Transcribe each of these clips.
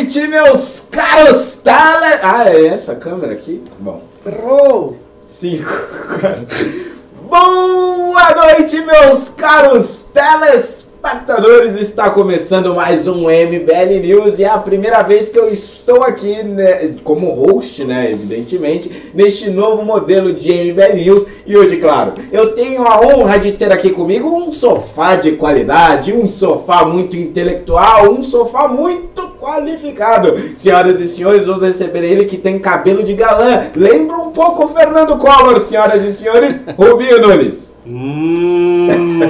noite, meus caros tele... Ah, é essa câmera aqui? Bom. Errou! Cinco. Boa noite, meus caros telespectadores! Está começando mais um MBL News e é a primeira vez que eu estou aqui né, como host, né? Evidentemente, neste novo modelo de MBL News. E hoje, claro, eu tenho a honra de ter aqui comigo um sofá de qualidade, um sofá muito intelectual, um sofá muito qualificado. Senhoras e senhores, vamos receber ele que tem cabelo de galã. Lembra um pouco o Fernando Collor, senhoras e senhores, Rubinho Nunes. Hum.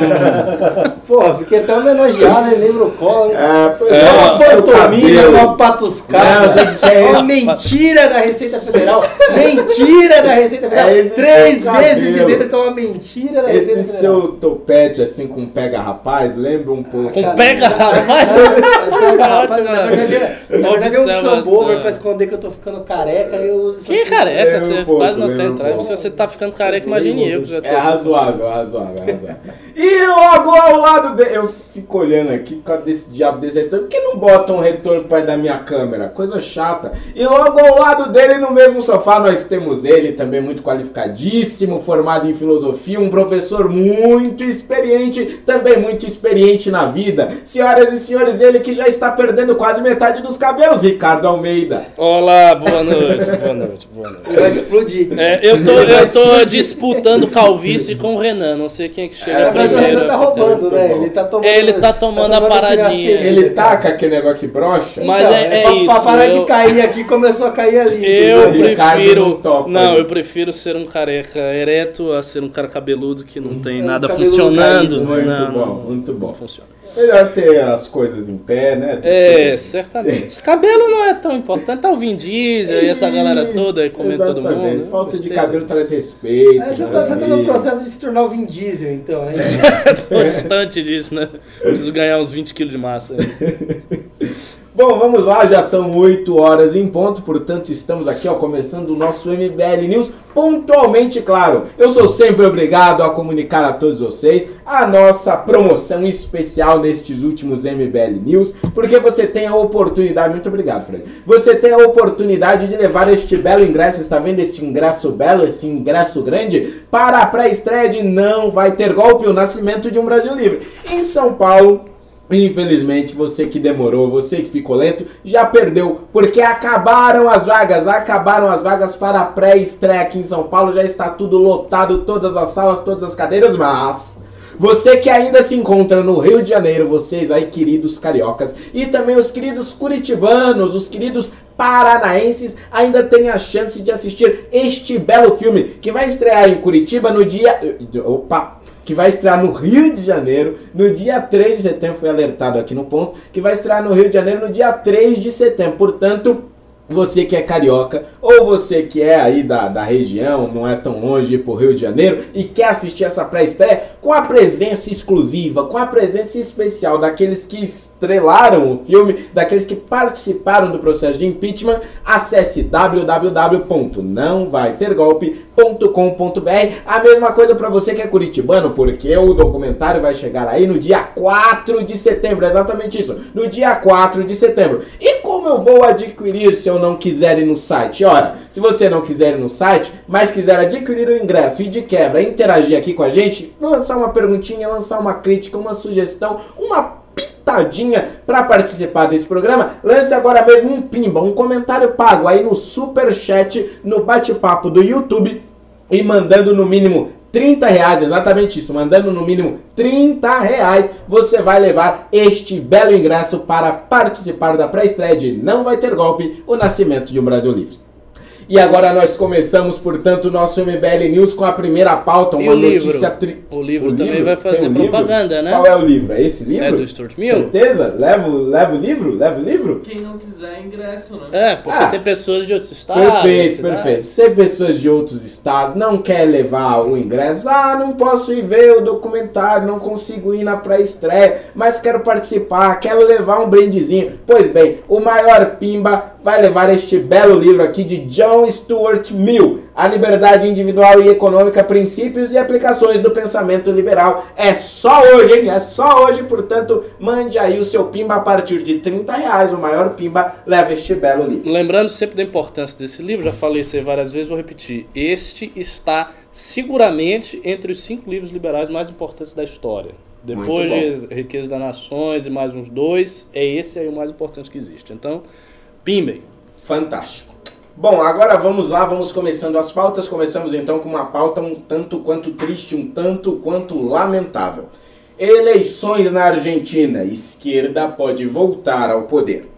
Porra, fiquei até homenageado? Lembra o colo? É, pois É uma cabelo. uma patuscada. É uma mentira da Receita Federal. Mentira da Receita Federal. É Três vezes cabelo. dizendo que é uma mentira da Receita Esse Federal. seu topete assim com pega rapaz, lembra um pouco. Com pega, rapaz. Na Ótimo, verdade, é- na verdade é um cambover pra esconder que eu tô ficando careca e eu uso Quem é careca? Você quase não tem entrada. pouco. Se você tá ficando careca, imagine eu que já tô. É razoável, razoável, razoável. e logo ao lado dele, eu fico olhando aqui por causa desse diabo desse retorno. Por que não botam um retorno perto da minha câmera? Coisa chata. E logo ao lado dele, no mesmo sofá, nós temos ele, também muito qualificadíssimo, formado em filosofia, um professor muito experiente, também muito experiente na vida. Senhoras e senhores, ele que já está perdendo quase metade dos cabelos, Ricardo Almeida. Olá, boa noite, boa noite, boa noite. Vai explodir. É, eu tô, eu tô disputando calvície com o Renan, não sei quem é que chega É, mas o primeiro. Renan tá roubando, né? bom. Ele tá tomando. Ele tá tomando a paradinha. Ele taca aquele negócio que brocha. Mas Então, é- é pra, isso, Pra parar eu- de cair aqui, começou a cair ali. Eu Ricardo prefiro. não Não, eu prefiro ser um careca ereto a ser um cara cabeludo que não tem Um nada funcionando. caído, Muito não, bom, não, muito bom. não funciona. Melhor ter as coisas em pé, né? É, certamente. Cabelo não é tão importante. Tá o Vin Diesel e essa galera toda aí comendo todo mundo. Falta de cabelo traz respeito. É, você, né, tá, você tá no processo de se tornar o Vin Diesel, então. hein? Tô distante disso, né? Preciso ganhar uns 20 quilos de massa. Bom, vamos lá, já são 8 horas em ponto, portanto estamos aqui ó, começando o nosso MBL News pontualmente, claro. Eu sou sempre obrigado a comunicar a todos vocês a nossa promoção especial nestes últimos MBL News, porque você tem a oportunidade, muito obrigado, Fred. Você tem a oportunidade de levar este belo ingresso, está vendo este ingresso belo, esse ingresso grande, para a pré-estreia de Não Vai Ter Golpe, o nascimento de um Brasil Livre. Em São Paulo, Infelizmente, você que demorou, você que ficou lento, já perdeu, porque acabaram as vagas, acabaram as vagas para a pré-estreia aqui em São Paulo, já está tudo lotado, todas as salas, todas as cadeiras, mas você que ainda se encontra no Rio de Janeiro, vocês aí queridos cariocas, e também os queridos curitibanos, os queridos paranaenses, ainda tem a chance de assistir este belo filme que vai estrear em Curitiba no dia. Opa! Que vai estrear no Rio de Janeiro no dia 3 de setembro, foi alertado aqui no ponto, que vai estrear no Rio de Janeiro no dia 3 de setembro. Portanto, você que é carioca ou você que é aí da, da região, não é tão longe pro Rio de Janeiro e quer assistir essa pré-estreia com a presença exclusiva, com a presença especial daqueles que estrelaram o filme, daqueles que participaram do processo de impeachment, acesse www.nãovaitergolpe.com.br. A mesma coisa para você que é curitibano, porque o documentário vai chegar aí no dia 4 de setembro, exatamente isso, no dia 4 de setembro. E como eu vou adquirir se eu não quiser ir no site? Ora, se você não quiser ir no site, mas quiser adquirir o ingresso e de quebra interagir aqui com a gente, lançar uma perguntinha, lançar uma crítica, uma sugestão, uma pitadinha para participar desse programa, lance agora mesmo um pimba, um comentário pago aí no super chat, no bate-papo do YouTube e mandando no mínimo 30 reais, exatamente isso, mandando no mínimo 30 reais, você vai levar este belo ingresso para participar da pré-estreia de Não Vai Ter Golpe, o nascimento de um Brasil Livre. E agora nós começamos, portanto, o nosso MBL News com a primeira pauta, E uma o livro? notícia... Tri... O livro também vai fazer um livro? propaganda, né? Qual é o livro? É esse livro? É do Stuart Mill? Certeza? Leva, o- leva o livro? Leva o livro? Quem não quiser ingresso, né? É, porque Ah. tem pessoas de outros estados. Perfeito, cidades. perfeito. Se tem pessoas de outros estados, não quer levar o ingresso, ah, não posso ir ver o documentário, não consigo ir na pré-estreia, mas quero participar, quero levar um brindezinho. Pois bem, o maior pimba vai levar este belo livro aqui de John John Stuart Mill, A Liberdade Individual e Econômica, Princípios e Aplicações do Pensamento Liberal. É só hoje, hein? É só hoje, portanto, mande aí o seu pimba a partir de 30 reais. O maior pimba leva este belo livro. Lembrando sempre da importância desse livro, já falei isso aí várias vezes, vou repetir. Este está seguramente entre os cinco livros liberais mais importantes da história. Depois de Riqueza das Nações e mais uns dois, é esse aí o mais importante que existe. Então, pimbem. Fantástico. Bom, agora vamos lá, vamos começando as pautas. Começamos então com uma pauta um tanto quanto triste, um tanto quanto lamentável. Eleições na Argentina. Esquerda pode voltar ao poder.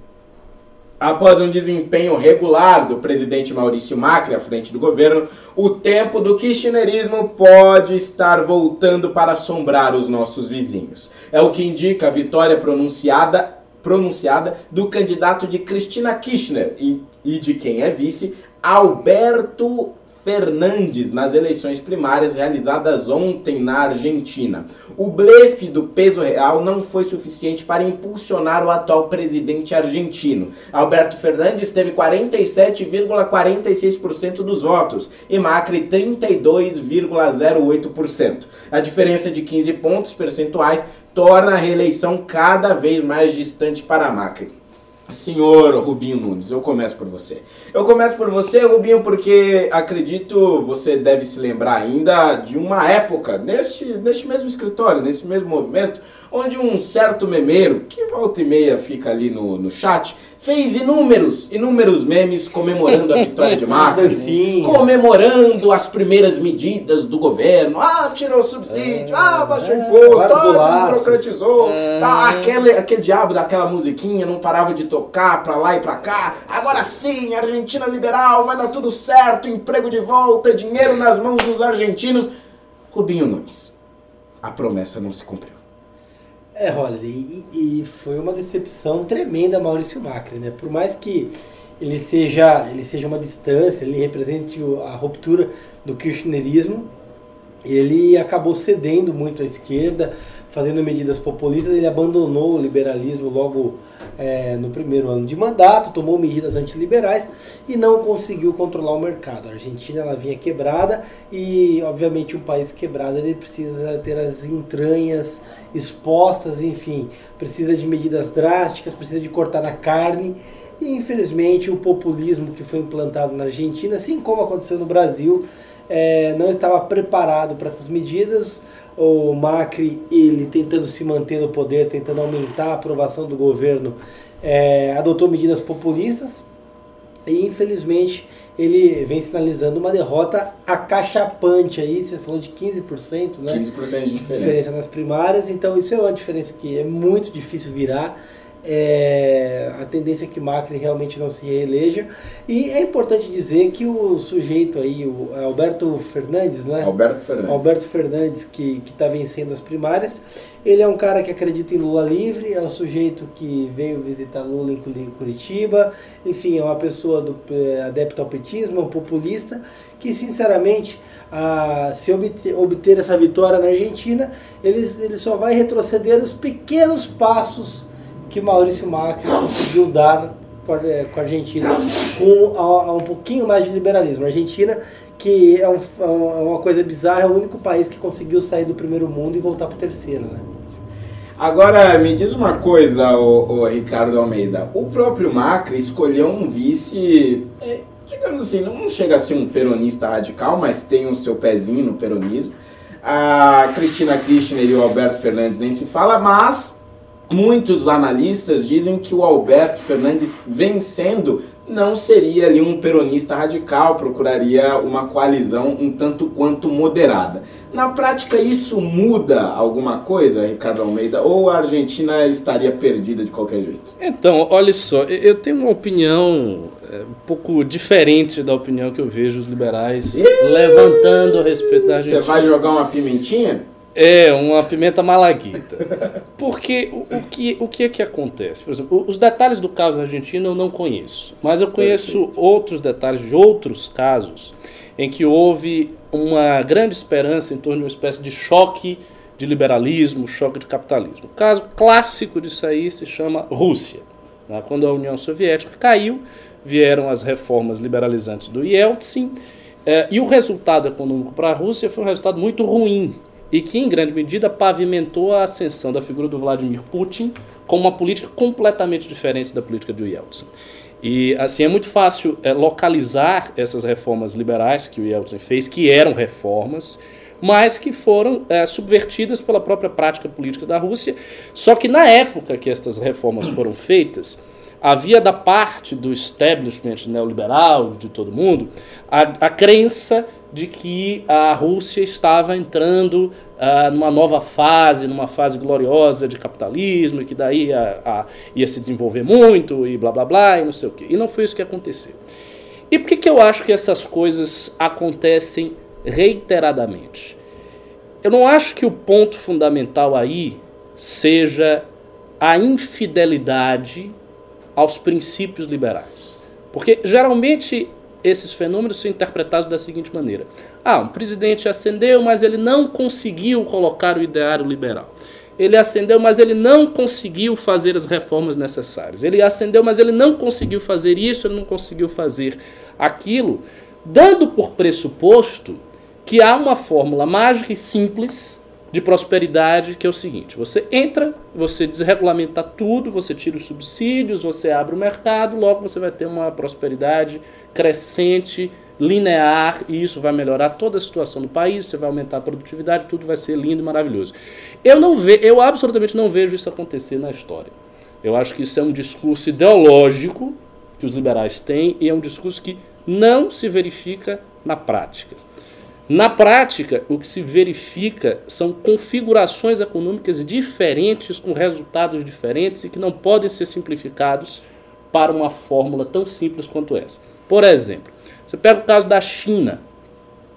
Após um desempenho regular do presidente Maurício Macri à frente do governo, o tempo do kirchnerismo pode estar voltando para assombrar os nossos vizinhos. É o que indica a vitória pronunciada, pronunciada do candidato de Cristina Kirchner e, e de quem é vice, Alberto Fernandes nas eleições primárias realizadas ontem na Argentina. O blefe do peso real não foi suficiente para impulsionar o atual presidente argentino. Alberto Fernandes teve 47,46% dos votos e Macri 32,08%. A diferença de 15 pontos percentuais torna a reeleição cada vez mais distante para Macri. Senhor Rubinho Nunes, eu começo por você. Eu começo por você, Rubinho, porque acredito você deve se lembrar ainda de uma época, neste, neste mesmo escritório, nesse mesmo movimento, onde um certo memeiro, que volta e meia fica ali no, no chat, fez inúmeros, inúmeros memes comemorando a vitória de Macri, comemorando as primeiras medidas do governo. Ah, tirou subsídio, ah, baixou imposto, ah, burocratizou, tá, aquele, aquele diabo daquela musiquinha não parava de tocar pra lá e pra cá. Agora sim, Argentina liberal, vai dar tudo certo, emprego de volta, dinheiro nas mãos dos argentinos. Rubinho Nunes, a promessa não se cumpriu. É, Holiday, e, e, foi uma decepção tremenda Maurício Macri, né? Por mais que ele seja, ele seja uma distância, ele represente a ruptura do kirchnerismo, ele acabou cedendo muito à esquerda, fazendo medidas populistas, ele abandonou o liberalismo logo é, no primeiro ano de mandato, tomou medidas antiliberais e não conseguiu controlar o mercado. A Argentina ela vinha quebrada e, obviamente, um país quebrado ele precisa ter as entranhas expostas, enfim, precisa de medidas drásticas, precisa de cortar na carne. E, infelizmente, o populismo que foi implantado na Argentina, assim como aconteceu no Brasil, é, não estava preparado para essas medidas. O Macri, ele tentando se manter no poder, tentando aumentar a aprovação do governo, é, adotou medidas populistas e infelizmente ele vem sinalizando uma derrota acachapante aí, você falou de 15%, né? 15% de diferença. diferença nas primárias, então isso é uma diferença que é muito difícil virar é, a tendência é que Macri realmente não se reeleja. E é importante dizer que o sujeito aí, o Alberto Fernandes, né? Alberto Fernandes. Alberto Fernandes, que está vencendo as primárias, ele é um cara que acredita em Lula livre, é um sujeito que veio visitar Lula em Curitiba, enfim, é uma pessoa do, é, adepta ao petismo, é um populista, que sinceramente, a, se obter, obter essa vitória na Argentina, ele, ele só vai retroceder os pequenos passos que Maurício Macri conseguiu dar com a, é, com a Argentina com a, a um pouquinho mais de liberalismo. A Argentina, que é, um, é, é uma coisa bizarra, é o único país que conseguiu sair do primeiro mundo e voltar para o terceiro, né? Agora, me diz uma coisa, o, Ricardo Almeida. O próprio Macri escolheu um vice, é, digamos assim, não chega a ser um peronista radical, mas tem o seu pezinho no peronismo. A Cristina Kirchner e o Alberto Fernandes nem se fala, mas Muitos analistas dizem que o Alberto Fernandes vencendo não seria ali um peronista radical, procuraria uma coalizão um tanto quanto moderada. Na prática, isso muda alguma coisa, Ricardo Almeida? Ou a Argentina estaria perdida de qualquer jeito? Então, olha só, eu tenho uma opinião é, um pouco diferente da opinião que eu vejo os liberais levantando a respeito da Argentina. Você vai jogar uma pimentinha? É, uma pimenta malaguita. Porque o, o, que, o que é que acontece? Por exemplo, os detalhes do caso argentino eu não conheço, mas eu conheço Perfeito. outros detalhes de outros casos em que houve uma grande esperança em torno de uma espécie de choque de liberalismo, choque de capitalismo. O caso clássico disso aí se chama Rússia. Né? Quando a União Soviética caiu, vieram as reformas liberalizantes do Yeltsin, eh, e o resultado econômico para a Rússia foi um resultado muito ruim, e que, em grande medida, pavimentou a ascensão da figura do Vladimir Putin com uma política completamente diferente da política do Yeltsin. E assim é muito fácil é, localizar essas reformas liberais que o Yeltsin fez, que eram reformas, mas que foram é, subvertidas pela própria prática política da Rússia. Só que na época que estas reformas foram feitas, havia da parte do establishment neoliberal, de todo mundo, a, a crença de que a Rússia estava entrando uh, numa nova fase, numa fase gloriosa de capitalismo, e que daí ia, a, ia se desenvolver muito, e blá blá blá, e não sei o quê. E não foi isso que aconteceu. E por que, que eu acho que essas coisas acontecem reiteradamente? Eu não acho que o ponto fundamental aí seja a infidelidade aos princípios liberais. Porque geralmente esses fenômenos são interpretados da seguinte maneira: ah, um presidente ascendeu, mas ele não conseguiu colocar o ideário liberal. Ele ascendeu, mas ele não conseguiu fazer as reformas necessárias. Ele ascendeu, mas ele não conseguiu fazer isso, ele não conseguiu fazer aquilo, dando por pressuposto que há uma fórmula mágica e simples de prosperidade, que é o seguinte: você entra, você desregulamenta tudo, você tira os subsídios, você abre o mercado, logo você vai ter uma prosperidade crescente, linear, e isso vai melhorar toda a situação do país, você vai aumentar a produtividade, tudo vai ser lindo e maravilhoso. Eu não ve, eu absolutamente não vejo isso acontecer na história. Eu acho que isso é um discurso ideológico que os liberais têm e é um discurso que não se verifica na prática. Na prática, o que se verifica são configurações econômicas diferentes, com resultados diferentes e que não podem ser simplificados para uma fórmula tão simples quanto essa. Por exemplo, você pega o caso da China.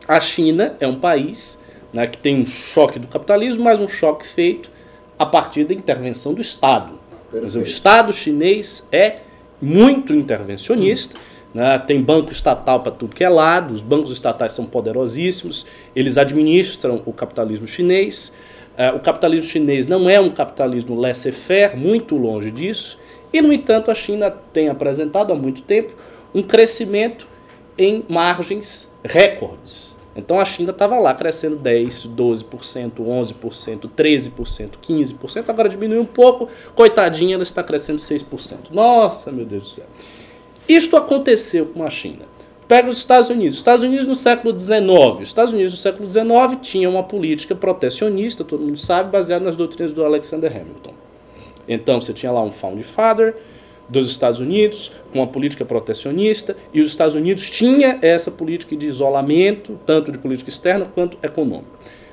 A China é um país né, que tem um choque do capitalismo, mas um choque feito a partir da intervenção do Estado. Mas o Estado chinês é muito intervencionista. Né? Tem banco estatal para tudo que é lado, os bancos estatais são poderosíssimos, eles administram o capitalismo chinês. Uh, o capitalismo chinês não é um capitalismo laissez-faire, muito longe disso, e, no entanto, a China tem apresentado há muito tempo um crescimento em margens recordes. Então a China estava lá crescendo 10, 12%, 11%, 13%, 15%, agora diminuiu um pouco, coitadinha, ela está crescendo 6%. Nossa, meu Deus do céu. Isto aconteceu com a China. Pega os Estados Unidos. Os Estados Unidos no século XIX. Os Estados Unidos no século XIX tinham uma política protecionista, todo mundo sabe, baseada nas doutrinas do Alexander Hamilton. Então você tinha lá um Founding Father dos Estados Unidos com uma política protecionista e os Estados Unidos tinha essa política de isolamento, tanto de política externa quanto econômica.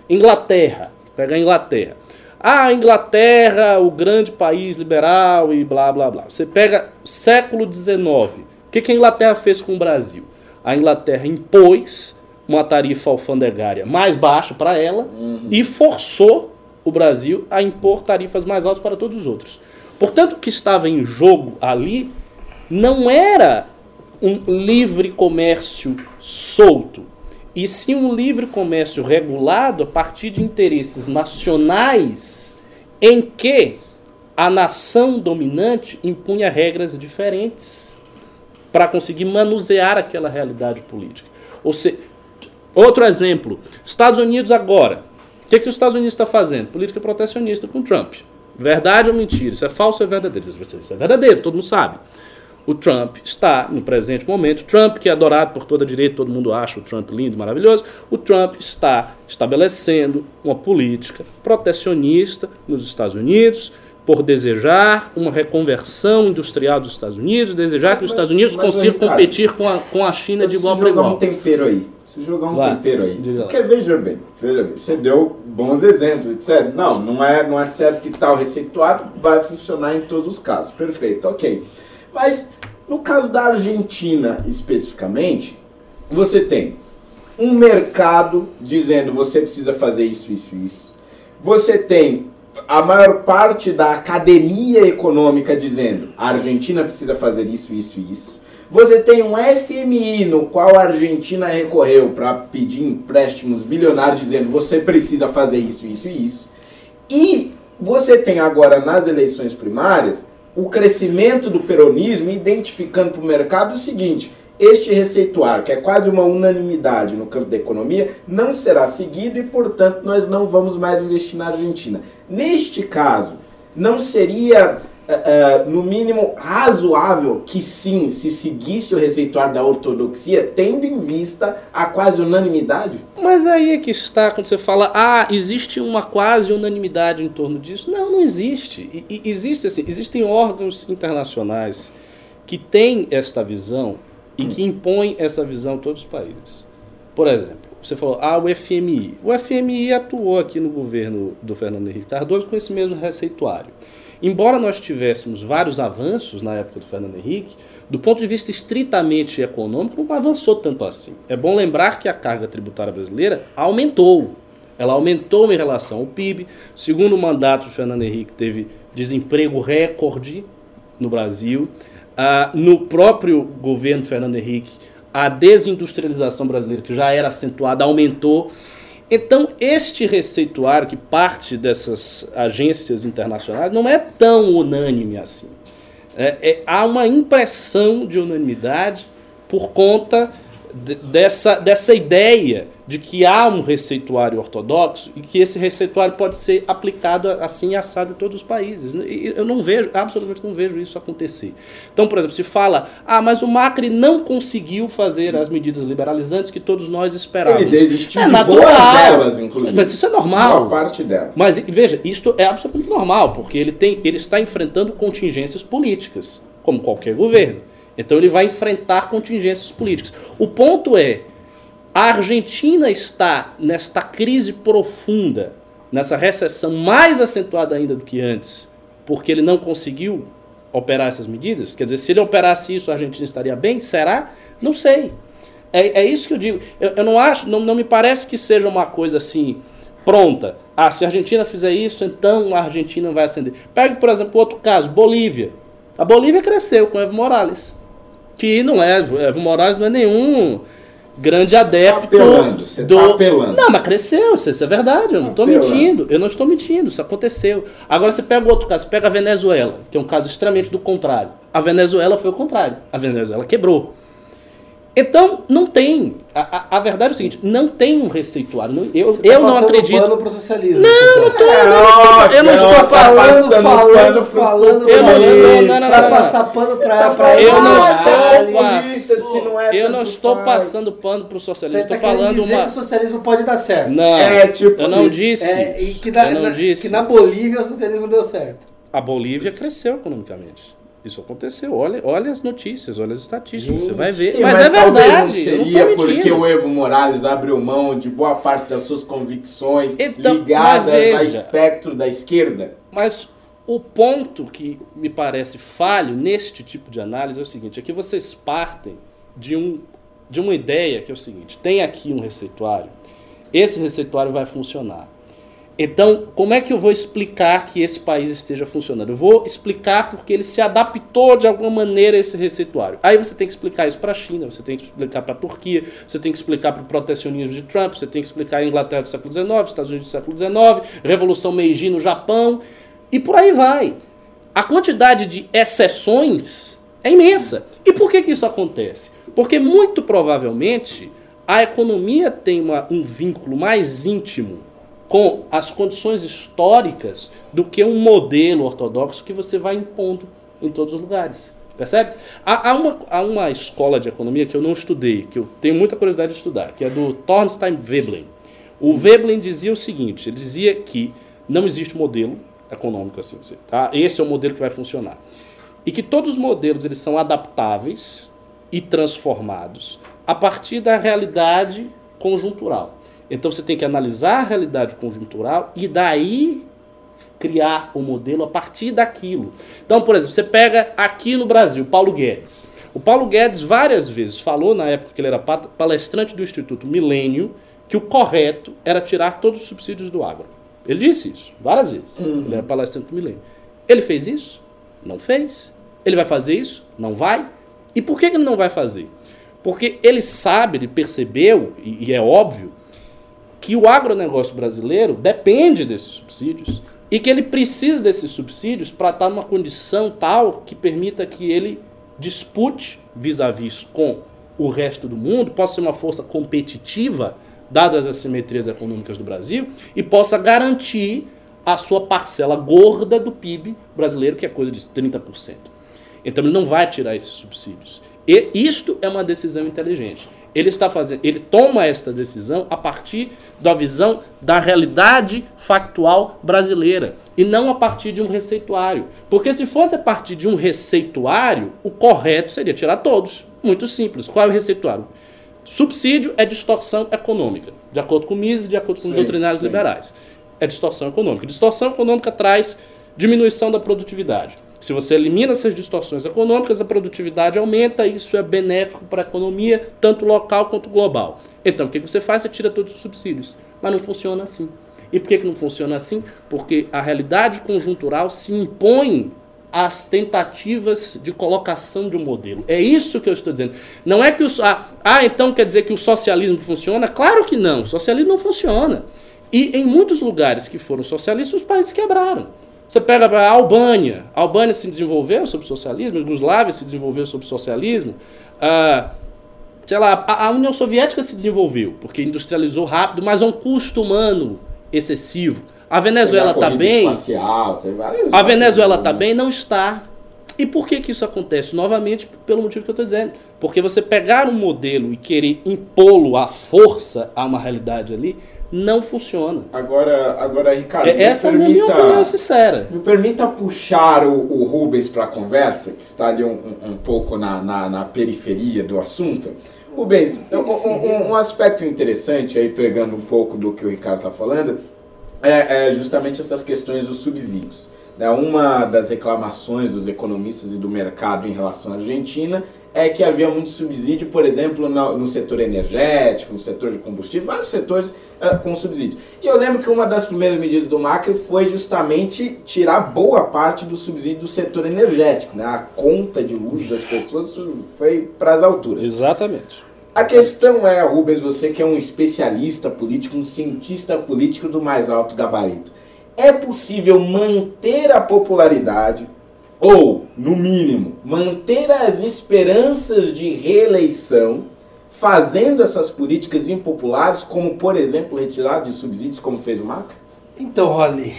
Inglaterra, pega a Inglaterra. Ah, a Inglaterra, o grande país liberal e blá blá blá. Você pega século XIX. O que, que a Inglaterra fez com o Brasil? A Inglaterra impôs uma tarifa alfandegária mais baixa para ela uhum. e forçou o Brasil a impor tarifas mais altas para todos os outros. Portanto, o que estava em jogo ali não era um livre comércio solto, e sim um livre comércio regulado a partir de interesses nacionais em que a nação dominante impunha regras diferentes para conseguir manusear aquela realidade política. Ou seja, outro exemplo, Estados Unidos agora. O que, que os Estados Unidos está fazendo? Política protecionista com Trump. Verdade ou mentira? Isso é falso ou é verdadeiro? Isso é verdadeiro, todo mundo sabe. O Trump está, no presente momento, Trump, que é adorado por toda a direita, todo mundo acha o Trump lindo, maravilhoso, o Trump está estabelecendo uma política protecionista nos Estados Unidos, por desejar uma reconversão industrial dos Estados Unidos, desejar que os Estados Unidos consigam competir com a, com a China de igual para igual. um tempero aí. Se jogar um tempero aí. Porque veja bem, veja bem, você deu bons exemplos, etc. Não, não é, não é certo que tal receituário vai funcionar em todos os casos. Perfeito, ok. Mas no caso da Argentina especificamente, você tem um mercado dizendo você precisa fazer isso, isso, isso. Você tem a maior parte da academia econômica dizendo a Argentina precisa fazer isso, isso isso. Você tem um FMI no qual a Argentina recorreu para pedir empréstimos bilionários dizendo você precisa fazer isso, isso e isso. E você tem agora nas eleições primárias o crescimento do peronismo, identificando para o mercado o seguinte: este receituário, que é quase uma unanimidade no campo da economia, não será seguido e, portanto, nós não vamos mais investir na Argentina. Neste caso, não seria, uh, uh, no mínimo, razoável que sim, se seguisse o receituário da ortodoxia, tendo em vista a quase unanimidade? Mas aí é que está, quando você fala, ah, existe uma quase unanimidade em torno disso. Não, não existe. E existe assim, existem órgãos internacionais que têm esta visão e que impõem essa visão a todos os países. Por exemplo, você falou, ah, o FMI. O FMI atuou aqui no governo do Fernando Henrique Cardoso com esse mesmo receituário. Embora nós tivéssemos vários avanços na época do Fernando Henrique, do ponto de vista estritamente econômico, não avançou tanto assim. É bom lembrar que a carga tributária brasileira aumentou. Ela aumentou em relação ao PIB. Segundo o mandato do Fernando Henrique, teve desemprego recorde no Brasil. Ah, no próprio governo Fernando Henrique, a desindustrialização brasileira, que já era acentuada, aumentou. Então, este receituário, que parte dessas agências internacionais, não é tão unânime assim. É, é, há uma impressão de unanimidade por conta de, dessa, dessa ideia de que há um receituário ortodoxo e que esse receituário pode ser aplicado assim assado em todos os países. E eu não vejo, absolutamente não vejo isso acontecer. Então, por exemplo, se fala, ah, mas o Macri não conseguiu fazer as medidas liberalizantes que todos nós esperávamos. Ele desistiu é de natural. delas, inclusive. Mas isso é normal. Boa parte delas. Mas veja, isto é absolutamente normal, porque ele, tem, ele está enfrentando contingências políticas, como qualquer governo. Então ele vai enfrentar contingências políticas. O ponto é, a Argentina está nesta crise profunda, nessa recessão mais acentuada ainda do que antes, porque ele não conseguiu operar essas medidas? Quer dizer, se ele operasse isso, a Argentina estaria bem? Será? Não sei. É, é isso que eu digo. Eu, eu não acho, não, não me parece que seja uma coisa assim pronta. Ah, se a Argentina fizer isso, então a Argentina vai ascender. Pegue, por exemplo, outro caso, Bolívia. A Bolívia cresceu com Evo Morales. Que não é, Evo Morales não é nenhum grande adepto apelando, você do... tá apelando. Não, mas cresceu, isso, isso é verdade, eu não estou Apelando. mentindo, eu não estou mentindo, isso aconteceu. Agora você pega outro caso, você pega a Venezuela, que é um caso extremamente do contrário. A Venezuela foi o contrário, a Venezuela quebrou. Então, não tem. A, a, a verdade é o seguinte: não tem um receituário. Não- Eu, Você tá eu não acredito. pano pro socialismo. Não, não então. tô, eu não estou, eu não É, estou ó, tá falando. passando falando, pano falando, Eu não falando, estou- não, não, não, não. passar pano pra, Tá pra Eu falando, não estou não é Eu não estou passando pano pro socialismo, Você tá falando dizer uma. que o socialismo pode dar certo. Não, É, tipo eu não isso. disse. É, e que, na, eu não na- disse. que na Bolívia o socialismo deu certo. A Bolívia cresceu economicamente. Isso aconteceu. Olha, olha as notícias, olha as estatísticas, você vai ver. Sim, mas, é talvez verdade. Não eu não seria porque o Evo Morales abriu mão de boa parte das suas convicções Então, ligadas mas veja. ao espectro da esquerda. Mas o ponto que me parece falho neste tipo de análise é o seguinte: é que vocês partem de, um, de uma ideia que é o seguinte: tem aqui um receituário, esse receituário vai funcionar. Então, como é que eu vou explicar que esse país esteja funcionando? Eu vou explicar porque ele se adaptou de alguma maneira a esse receituário. Aí você tem que explicar isso para a China, você tem que explicar para a Turquia, você tem que explicar para o protecionismo de Trump, você tem que explicar a Inglaterra do século XIX, Estados Unidos do século XIX, Revolução Meiji no Japão, e por aí vai. A quantidade de exceções é imensa. E por que, que isso acontece? Porque muito provavelmente a economia tem uma- um vínculo mais íntimo com as condições históricas do que um modelo ortodoxo que você vai impondo em todos os lugares. Percebe? Há, há uma, há uma escola de economia que eu não estudei, que eu tenho muita curiosidade de estudar, que é do Thorstein Veblen. O Veblen dizia o seguinte: ele dizia que não existe modelo econômico assim. Tá? Esse é o modelo que vai funcionar. E que todos os modelos eles são adaptáveis e transformados a partir da realidade conjuntural. Então você tem que analisar a realidade conjuntural e daí criar o modelo a partir daquilo. Então, por exemplo, você pega aqui no Brasil, Paulo Guedes. O Paulo Guedes várias vezes falou, na época que ele era pa- palestrante do Instituto Milênio, que o correto era tirar todos os subsídios do agro. Ele disse isso várias vezes. Ele era palestrante do Milênio. Ele fez isso? Não fez. Ele vai fazer isso? Não vai. E por que que ele não vai fazer? Porque ele sabe, ele percebeu, e é óbvio, que o agronegócio brasileiro depende desses subsídios e que ele precisa desses subsídios para estar numa condição tal que permita que ele dispute vis-à-vis com o resto do mundo, possa ser uma força competitiva, dadas as assimetrias econômicas do Brasil, e possa garantir a sua parcela gorda do PIB brasileiro, que é coisa de 30%. Então ele não vai tirar esses subsídios. E isto é uma decisão inteligente. Ele está fazendo, ele toma esta decisão a partir da visão da realidade factual brasileira e não a partir de um receituário. Porque se fosse a partir de um receituário, o correto seria tirar todos. Muito simples. Qual é o receituário? Subsídio é distorção econômica, de acordo com o Mises e de acordo com os doutrinários sim. liberais. É distorção econômica. Distorção econômica traz diminuição da produtividade. Se você elimina essas distorções econômicas, a produtividade aumenta, isso é benéfico para a economia, tanto local quanto global. Então, o que você faz? Você tira todos os subsídios. Mas não funciona assim. E por que, que não funciona assim? Porque a realidade conjuntural se impõe às tentativas de colocação de um modelo. É isso que eu estou dizendo. Não é que o. Ah, ah, então quer dizer que o socialismo funciona? Claro que não. O socialismo não funciona. E em muitos lugares que foram socialistas, os países quebraram. Você pega a Albânia. A Albânia se desenvolveu sob socialismo, a Yugoslávia se desenvolveu sob socialismo. Ah, sei lá, a, União Soviética se desenvolveu, porque industrializou rápido, mas a um custo humano excessivo. A Venezuela está bem. Espacial, a Venezuela está bem? Não está. E por que, que isso acontece? Novamente, pelo motivo que eu estou dizendo. Porque você pegar um modelo e querer impô-lo à força a uma realidade ali, não funciona. Agora, agora Ricardo, é, essa permita, é a minha opinião sincera. Me permita puxar o, o Rubens para a conversa, que está ali um, um, um pouco na, na, na, periferia do assunto. Rubens, um, um, um, aspecto interessante, aí pegando um pouco do que o Ricardo está falando, é, é justamente essas questões dos subsídios. Né? Uma das reclamações dos economistas e do mercado em relação à Argentina é que havia muito subsídio, por exemplo, no, setor energético, no setor de combustível, vários setores uh, com subsídio. E eu lembro que uma das primeiras medidas do Macri foi justamente tirar boa parte do subsídio do setor energético. Né? A conta de luz das pessoas foi para as alturas. Exatamente. A questão é, Rubens, você que é um especialista político, um cientista político do mais alto gabarito. É possível manter a popularidade ou, no mínimo, manter as esperanças de reeleição fazendo essas políticas impopulares, como, por exemplo, retirar de subsídios, como fez o Macri? Então, olha,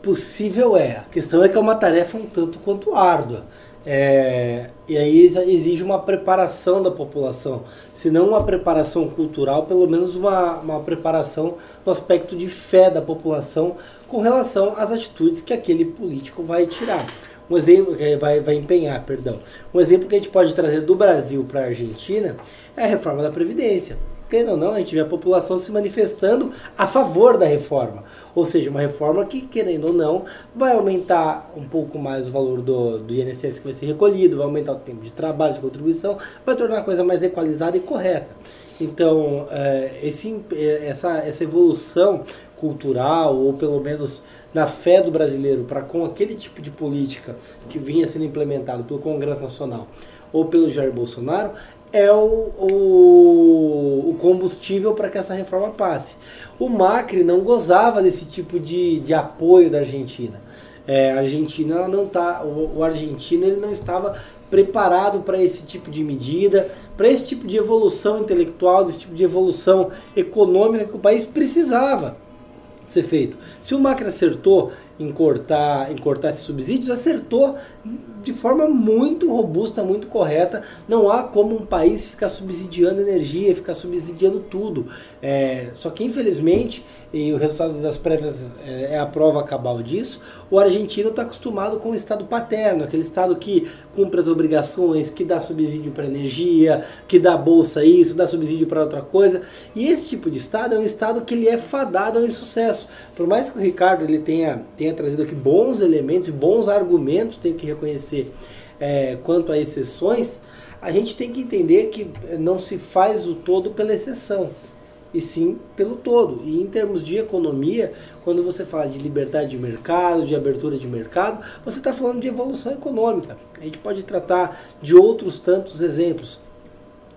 possível é. A questão é que é uma tarefa um tanto quanto árdua. É, e aí exige uma preparação da população, se não uma preparação cultural, pelo menos uma, uma preparação no aspecto de fé da população com relação às atitudes que aquele político vai tirar. Um exemplo que vai, vai empenhar, perdão. Um exemplo que a gente pode trazer do Brasil para a Argentina é a reforma da Previdência. Querendo ou não, a gente vê a população se manifestando a favor da reforma. Ou seja, uma reforma que, querendo ou não, vai aumentar um pouco mais o valor do, do INSS que vai ser recolhido, vai aumentar o tempo de trabalho, de contribuição, vai tornar a coisa mais equalizada e correta. Então, é, esse, essa, essa evolução cultural, ou pelo menos na fé do brasileiro para com aquele tipo de política que vinha sendo implementado pelo Congresso Nacional ou pelo Jair Bolsonaro, é o, o, o combustível para que essa reforma passe. O Macri não gozava desse tipo de, de apoio da Argentina. É, a Argentina ela não tá, o, o argentino ele não estava preparado para esse tipo de medida, para esse tipo de evolução intelectual, desse tipo de evolução econômica que o país precisava ser feito. Se o Macri acertou em cortar, em cortar esses subsídios, acertou de forma muito robusta, muito correta. Não há como um país ficar subsidiando energia, ficar subsidiando tudo. É, só que infelizmente, e o resultado das prévias é, é a prova cabal disso, o argentino está acostumado com o estado paterno, aquele estado que cumpre as obrigações, que dá subsídio para energia, que dá bolsa isso, dá subsídio para outra coisa. E esse tipo de estado é um estado que ele é fadado ao insucesso. Por mais que o Ricardo ele tenha, tenha trazido aqui bons elementos e bons argumentos, tem que reconhecer é, quanto a exceções, a gente tem que entender que não se faz o todo pela exceção, e sim pelo todo. E em termos de economia, quando você fala de liberdade de mercado, de abertura de mercado, você está falando de evolução econômica. A gente pode tratar de outros tantos exemplos.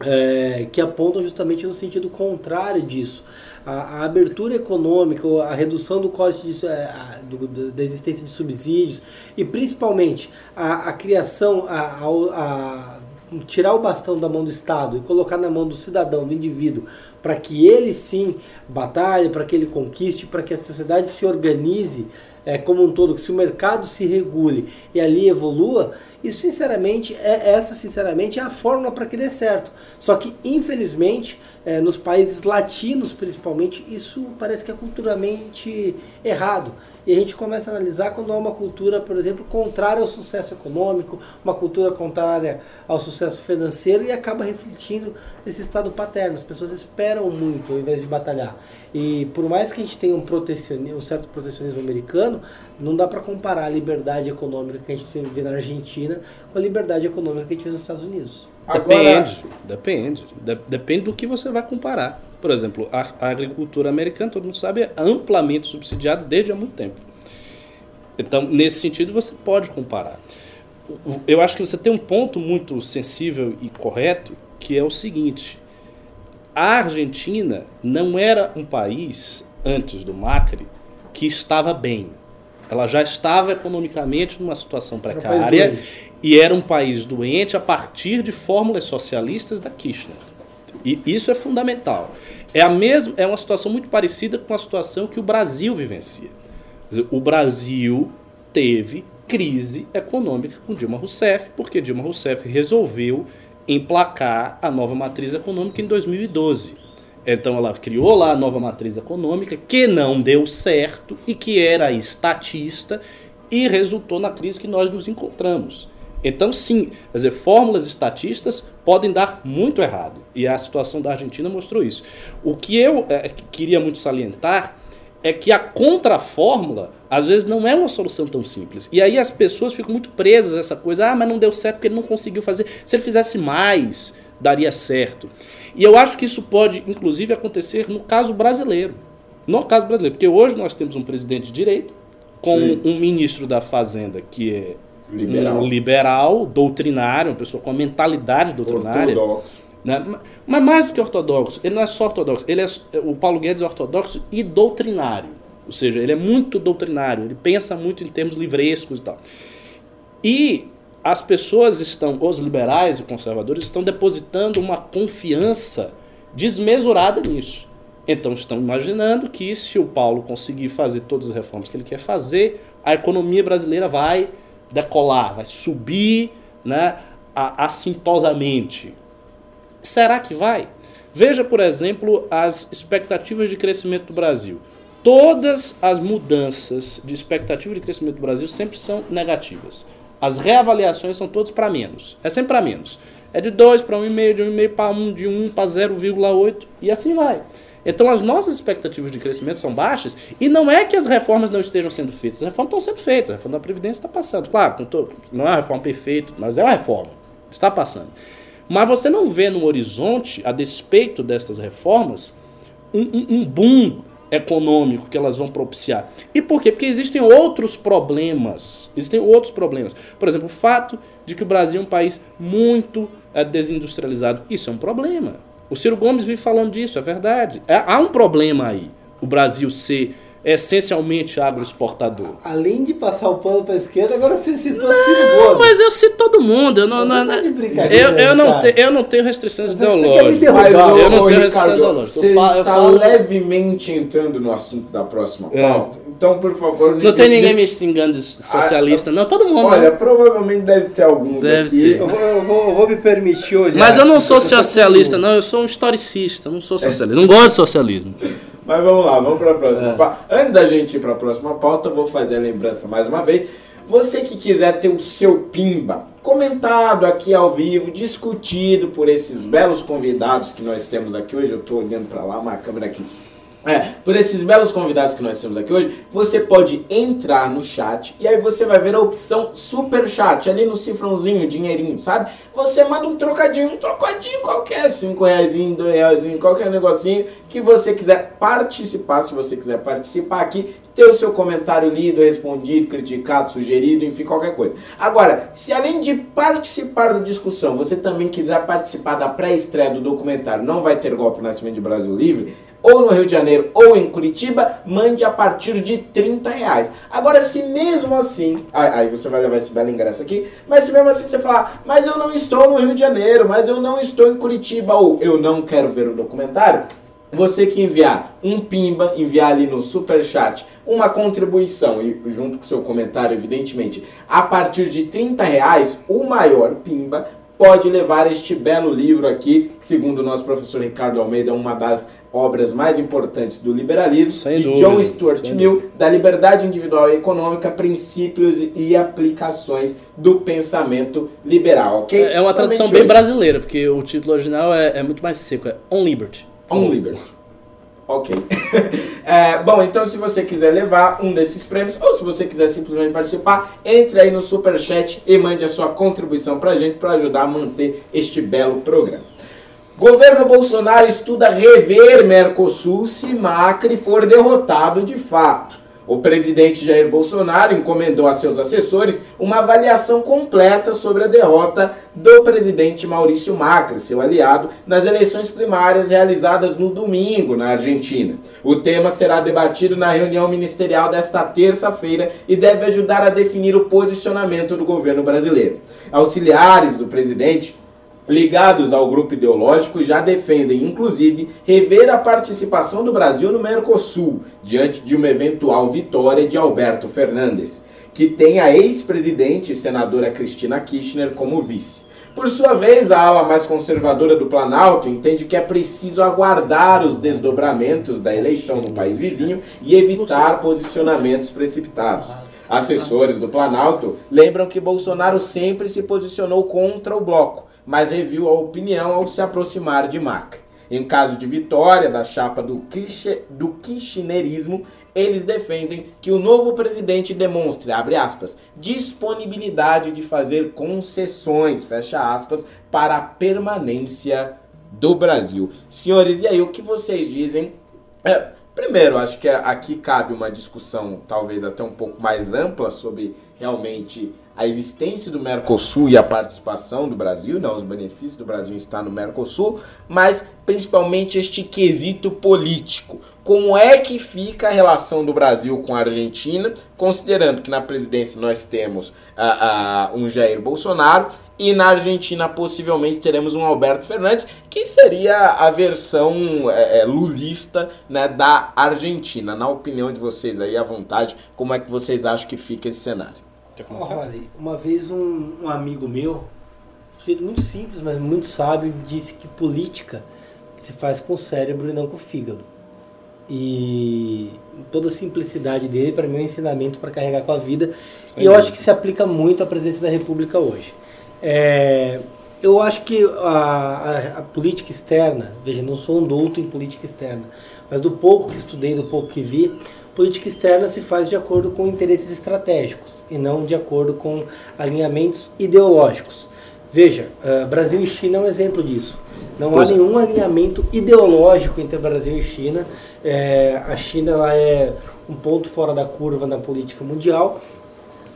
é, que apontam justamente no sentido contrário disso. A, a abertura econômica, a redução do corte de, é, a, do, da existência de subsídios e principalmente a, a criação, a, a, tirar o bastão da mão do Estado e colocar na mão do cidadão, do indivíduo, para que ele sim batalhe, para que ele conquiste, para que a sociedade se organize é, como um todo, que se o mercado se regule e ali evolua, isso sinceramente é essa sinceramente é a fórmula para que dê certo. Só que infelizmente é, nos países latinos principalmente isso parece que é culturalmente errado. E a gente começa a analisar quando há uma cultura, por exemplo, contrária ao sucesso econômico, uma cultura contrária ao sucesso financeiro e acaba refletindo nesse estado paterno. As pessoas esperam muito ao invés de batalhar. E por mais que a gente tenha um, protecionismo, um certo protecionismo americano, não dá para comparar a liberdade econômica que a gente vê na Argentina com a liberdade econômica que a gente vê nos Estados Unidos. Depende, depende. depende do que você vai comparar. Por exemplo, a, a, agricultura americana, todo mundo sabe, é amplamente subsidiada desde há muito tempo. Então, nesse sentido, você pode comparar. Eu acho que você tem um ponto muito sensível e correto, que é o seguinte: a Argentina não era um país, antes do Macri, que estava bem. Ela já estava economicamente numa situação precária e era um país doente a partir de fórmulas socialistas da Kirchner. E isso é fundamental. É, a mesma, é uma situação muito parecida com a situação que o Brasil vivencia. Dizer, o Brasil teve crise econômica com Dilma Rousseff, porque Dilma Rousseff resolveu emplacar a nova matriz econômica em 2012. Então ela criou lá a nova matriz econômica, que não deu certo e que era estatista e resultou na crise que nós nos encontramos. Então, sim, quer dizer, fórmulas estatistas podem dar muito errado. E a situação da Argentina mostrou isso. O que eu é, queria muito salientar é que a contrafórmula, às vezes, não é uma solução tão simples. E aí as pessoas ficam muito presas a essa coisa. Ah, mas não deu certo porque ele não conseguiu fazer. Se ele fizesse mais, daria certo. E eu acho que isso pode, inclusive, acontecer no caso brasileiro. No caso brasileiro, porque hoje nós temos um presidente de direita, com Sim. um ministro da Fazenda que é liberal. um liberal, doutrinário, uma pessoa com uma mentalidade doutrinária. Ortodoxo. Né? Mas mais do que ortodoxo, ele não é só ortodoxo, ele é, o Paulo Guedes é ortodoxo e doutrinário. Ou seja, ele é muito doutrinário, ele pensa muito em termos livrescos e tal. E as pessoas estão, os liberais e conservadores, estão depositando uma confiança desmesurada nisso. Então estão imaginando que se o Paulo conseguir fazer todas as reformas que ele quer fazer, a economia brasileira vai decolar, vai subir né, assintosamente. Será que vai? Veja, por exemplo, as expectativas de crescimento do Brasil. Todas as mudanças de expectativa de crescimento do Brasil sempre são negativas. As reavaliações são todas para menos. É sempre para menos. É de 2 para 1,5, de 1,5 para 1, de 1 para 0,8 e assim vai. Então as nossas expectativas de crescimento são baixas e não é que as reformas não estejam sendo feitas, as reformas estão sendo feitas, a reforma da Previdência está passando. Claro, não é uma reforma perfeita, mas é uma reforma, está passando. Mas você não vê no horizonte, a despeito destas reformas, um, um, um boom econômico que elas vão propiciar. E por quê? Porque existem outros problemas. Existem outros problemas. Por exemplo, o fato de que o Brasil é um país muito é, desindustrializado. Isso é um problema. O Ciro Gomes vive falando disso, é verdade. É, há um problema aí. O Brasil ser essencialmente agroexportador. Além de passar o pano para a esquerda, agora você citou não, Ciro Gomes. mas eu cito todo mundo. Eu não, não, tá de brincadeira, eu, eu, não te, eu não tenho restrições você ideológicas. Mas, eu não tenho restrições ideológicas. Você está falo... levemente entrando no assunto da próxima é. pauta. É. Então, por favor... Não tem ninguém me xingando de socialista, ah, não. Todo mundo. Olha, né? provavelmente deve ter alguns deve aqui. Ter. Eu, vou, eu, vou, eu, vou, me permitir olhar. Mas eu não sou socialista, não. Eu sou um historicista, não sou socialista. Não gosto de socialismo. Mas vamos lá, vamos para a próxima é. pauta. Antes da gente ir para a próxima pauta, eu vou fazer a lembrança mais uma vez. Você que quiser ter o seu pimba comentado aqui ao vivo, discutido por esses belos convidados que nós temos aqui hoje, eu estou olhando para lá, uma câmera aqui é, por esses belos convidados que nós temos aqui hoje, você pode entrar no chat e aí você vai ver a opção super chat ali no cifrãozinho, dinheirinho, sabe? Você manda um trocadinho, um trocadinho qualquer, cinco reais, dois reais, qualquer negocinho que você quiser participar, se você quiser participar aqui, ter o seu comentário lido, respondido, criticado, sugerido, enfim, qualquer coisa. Agora, se além de participar da discussão, você também quiser participar da pré-estreia do documentário Não Vai Ter Golpe Nascimento de Brasil Livre, ou no Rio de Janeiro ou em Curitiba, mande a partir de 30 reais. Agora, se mesmo assim, aí você vai levar esse belo ingresso aqui, mas se mesmo assim você falar, mas eu não estou no Rio de Janeiro, mas eu não estou em Curitiba, ou eu não quero ver o documentário, você que enviar um pimba, enviar ali no super chat uma contribuição e junto com seu comentário, evidentemente, a partir de 30 reais, o maior pimba pode levar este belo livro aqui, que segundo o nosso professor Ricardo Almeida, é uma das obras mais importantes do liberalismo, Sem de dúvida, John Stuart Mill, da liberdade individual e econômica, princípios e aplicações do pensamento liberal, ok? É uma Somente tradução bem brasileira, porque o título original é, é muito mais seco, é On Liberty. On Liberty. Ok. É, bom, então se você quiser levar um desses prêmios, ou se você quiser simplesmente participar, entre aí no Superchat e mande a sua contribuição pra gente para ajudar a manter este belo programa. Governo Bolsonaro estuda rever Mercosul se Macri for derrotado de fato. O presidente Jair Bolsonaro encomendou a seus assessores uma avaliação completa sobre a derrota do presidente Maurício Macri, seu aliado, nas eleições primárias realizadas no domingo na Argentina. O tema será debatido na reunião ministerial desta terça-feira e deve ajudar a definir o posicionamento do governo brasileiro. Auxiliares do presidente ligados ao grupo ideológico já defendem, inclusive, rever a participação do Brasil no Mercosul, diante de uma eventual vitória de Alberto Fernandes, que tem a ex-presidente e senadora Cristina Kirchner como vice. Por sua vez, a ala mais conservadora do Planalto entende que é preciso aguardar os desdobramentos da eleição no país vizinho e evitar posicionamentos precipitados. Assessores do Planalto lembram que Bolsonaro sempre se posicionou contra o bloco, mas reviu a opinião ao se aproximar de Macri. Em caso de vitória da chapa do, Kirche- do kirchnerismo, eles defendem que o novo presidente demonstre, aspas, disponibilidade de fazer concessões, aspas, para a permanência do Brasil. Senhores, e aí, o que vocês dizem? É, primeiro, acho que aqui cabe uma discussão, talvez até um pouco mais ampla, sobre realmente a existência do Mercosul e a participação do Brasil, né, os benefícios do Brasil estar no Mercosul, mas principalmente este quesito político. Como é que fica a relação do Brasil com a Argentina, considerando que na presidência nós temos ah, ah, um Jair Bolsonaro e na Argentina possivelmente teremos um Alberto Fernandes, que seria a versão é, é, lulista né, da Argentina. Na opinião de vocês aí, à vontade, como é que vocês acham que fica esse cenário? Quer começar? Uma vez um, um amigo meu, um muito simples, mas muito sábio, disse que política se faz com o cérebro e não com o fígado. E toda a simplicidade dele, para mim, é um ensinamento para carregar com a vida. Sem e eu dúvida. acho que se aplica muito à presidência da República hoje. É, eu acho que a, a- a política externa, veja, não sou um douto em política externa, mas do pouco que estudei, do pouco que vi, política externa se faz de acordo com interesses estratégicos e não de acordo com alinhamentos ideológicos. Veja, ah, Brasil e China é um exemplo disso. Não há Pois é. nenhum alinhamento ideológico entre Brasil e China. É, a China ela é um ponto fora da curva na política mundial,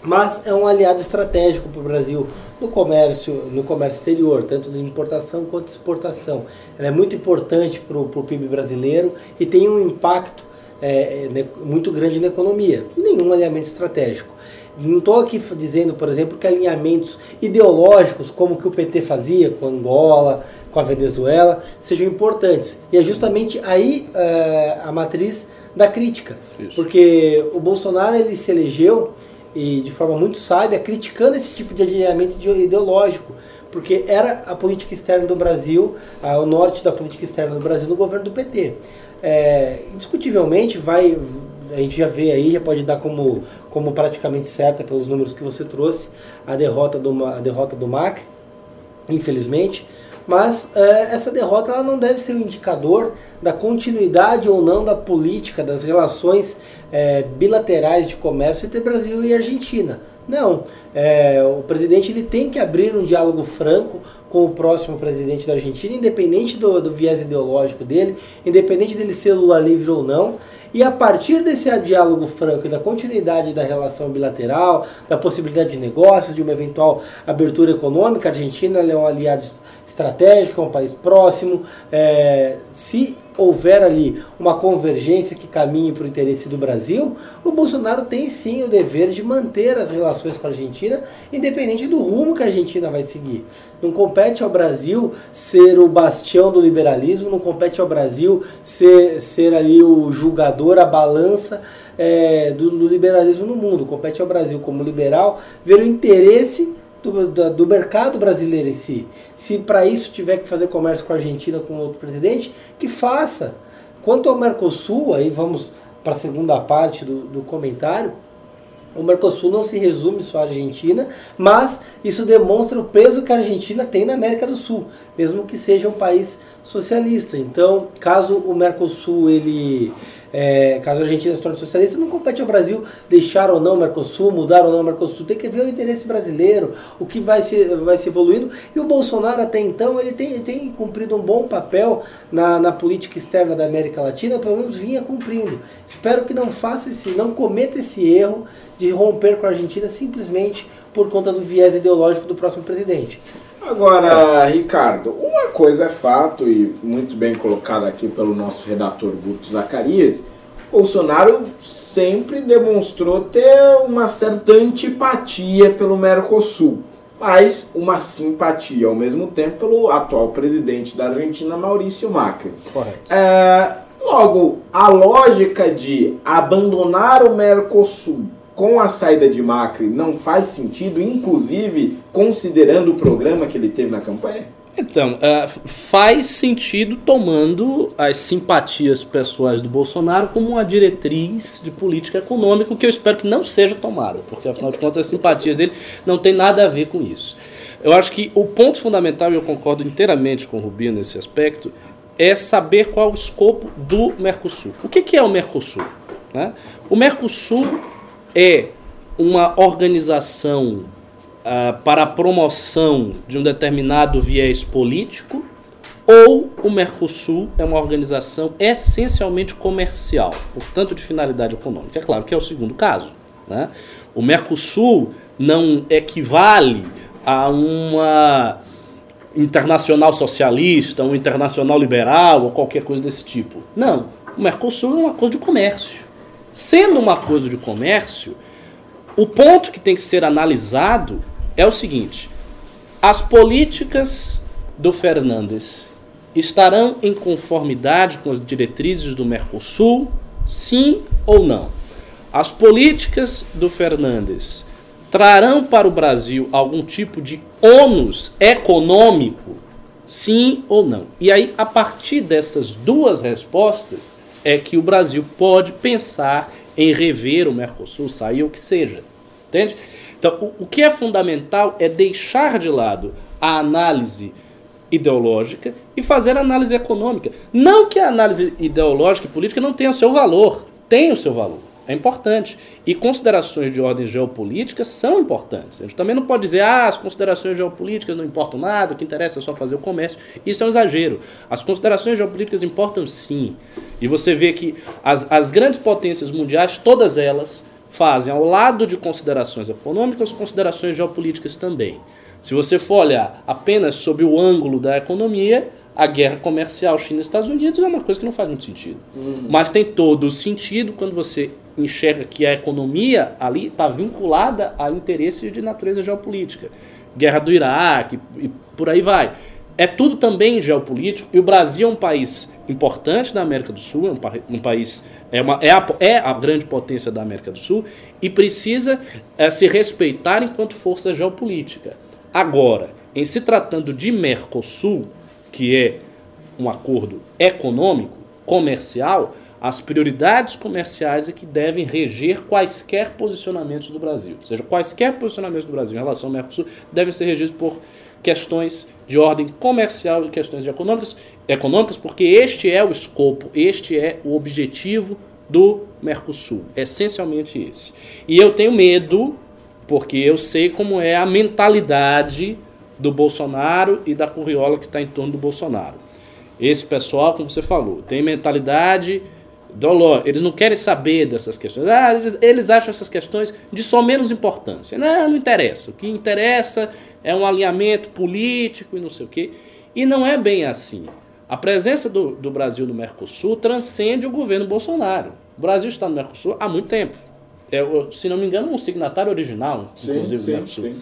mas é um aliado estratégico para o Brasil no comércio, no comércio exterior, tanto de importação quanto exportação. Ela é muito importante para o PIB brasileiro e tem um impacto é, é, ne- muito grande na economia. Nenhum alinhamento estratégico. Não estou aqui dizendo, por exemplo, que alinhamentos ideológicos, como o que o PT fazia com Angola, com a Venezuela, sejam importantes. E é justamente aí é, a matriz da crítica. Isso. Porque o Bolsonaro ele se elegeu e de forma muito sábia criticando esse tipo de alinhamento ide- ideológico, porque era a política externa do Brasil, o norte da política externa do Brasil no governo do PT. É, indiscutivelmente vai a gente já vê aí, já pode dar como, como praticamente certa pelos números que você trouxe, a derrota do, a derrota do Macri, infelizmente. Mas é, essa derrota ela não deve ser um indicador da continuidade ou não da política, das relações é, bilaterais de comércio entre Brasil e Argentina. Não, é, o presidente ele tem que abrir um diálogo franco com o próximo presidente da Argentina, independente do, do viés ideológico dele, independente dele ser Lula livre ou não. E a partir desse diálogo franco e da continuidade da relação bilateral, da possibilidade de negócios, de uma eventual abertura econômica, a Argentina é um aliado estratégico, é um país próximo. É, se houver ali uma convergência que caminhe para o interesse do Brasil, o Bolsonaro tem sim o dever de manter as relações com a Argentina, independente do rumo que a Argentina vai seguir. Não compete ao Brasil ser o bastião do liberalismo, não compete ao Brasil ser, ser ali o julgador, a balança é, do, do liberalismo no mundo. Compete ao Brasil, como liberal, ver o interesse do, do, do, mercado brasileiro em si. Se para isso tiver que fazer comércio com a Argentina, com outro presidente, que faça. Quanto ao Mercosul, aí vamos para a segunda parte do, do comentário. O Mercosul não se resume só à Argentina, mas isso demonstra o peso que a Argentina tem na América do Sul, mesmo que seja um país socialista. Então, caso o Mercosul ele é, caso a Argentina se torne socialista, não compete ao Brasil deixar ou não o Mercosul, mudar ou não o Mercosul. Tem que ver o interesse brasileiro, o que vai se, vai se evoluindo. E o Bolsonaro, até então, ele tem, ele tem cumprido um bom papel na, na política externa da América Latina, pelo menos vinha cumprindo. Espero que não faça esse, não cometa esse erro de romper com a Argentina simplesmente por conta do viés ideológico do próximo presidente. Agora, Ricardo, uma coisa é fato e muito bem colocado aqui pelo nosso redator Guto Zacarias, Bolsonaro sempre demonstrou ter uma certa antipatia pelo Mercosul, mas uma simpatia ao mesmo tempo pelo atual presidente da Argentina, Maurício Macri. Correto. É, logo, a lógica de abandonar o Mercosul com a saída de Macri não faz sentido, inclusive considerando o programa que ele teve na campanha? Então, uh, faz sentido tomando as simpatias pessoais do Bolsonaro como uma diretriz de política econômica, que eu espero que não seja tomada, porque afinal de contas as simpatias dele não tem nada a ver com isso. Eu acho que o ponto fundamental, e eu concordo inteiramente com o Rubinho nesse aspecto, é saber qual o escopo do Mercosul. O que, é o Mercosul? Né? O Mercosul é uma organização uh, para a promoção de um determinado viés político ou o Mercosul é uma organização essencialmente comercial, portanto de finalidade econômica. É claro que é o segundo caso. Né? O Mercosul não equivale a uma internacional socialista, um internacional liberal ou qualquer coisa desse tipo. Não, o Mercosul é uma coisa de comércio. Sendo um acordo de comércio, o ponto que tem que ser analisado é o seguinte: as políticas do Fernandes estarão em conformidade com as diretrizes do Mercosul? Sim ou não? As políticas do Fernandes trarão para o Brasil algum tipo de ônus econômico? Sim ou não? E aí, a partir dessas duas respostas, é que o Brasil pode pensar em rever o Mercosul, sair o que seja. Entende? Então, o, o que é fundamental é deixar de lado a análise ideológica e fazer análise econômica. Não que a análise ideológica e política não tenha o seu valor, tem o seu valor. É importante. E considerações de ordem geopolítica são importantes. A gente também não pode dizer, ah, as considerações geopolíticas não importam nada, o que interessa é só fazer o comércio. Isso é um exagero. As considerações geopolíticas importam sim. E você vê que as, as grandes potências mundiais, todas elas, fazem, ao lado de considerações econômicas, considerações geopolíticas também. Se você for olhar apenas sob o ângulo da economia, a guerra comercial China e Estados Unidos é uma coisa que não faz muito sentido. Uhum. Mas tem todo o sentido quando você enxerga que a economia ali está vinculada a interesses de natureza geopolítica. Guerra do Iraque e por aí vai. É tudo também geopolítico e o Brasil é um país importante na América do Sul, é um, um país é, uma, é, a, é a grande potência da América do Sul e precisa é, se respeitar enquanto força geopolítica. Agora, em se tratando de Mercosul, que é um acordo econômico, comercial, as prioridades comerciais é que devem reger quaisquer posicionamentos do Brasil. Ou seja, quaisquer posicionamentos do Brasil em relação ao Mercosul devem ser regidos por questões de ordem comercial e questões econômicas, econômicas, porque este é o escopo, este é o objetivo do Mercosul. Essencialmente esse. E eu tenho medo Porque eu sei como é a mentalidade do Bolsonaro e da curriola que está em torno do Bolsonaro. Esse pessoal, como você falou, tem mentalidade dolor. Eles não querem saber dessas questões. Ah, eles, eles acham essas questões de só menos importância. Não, não interessa. O que interessa é um alinhamento político e não sei o quê. E não é bem assim. A presença do, do Brasil no Mercosul transcende o governo Bolsonaro. O Brasil está no Mercosul há muito tempo. É, se não me engano, um signatário original, Sim, inclusive, sim, do Mercosul. sim.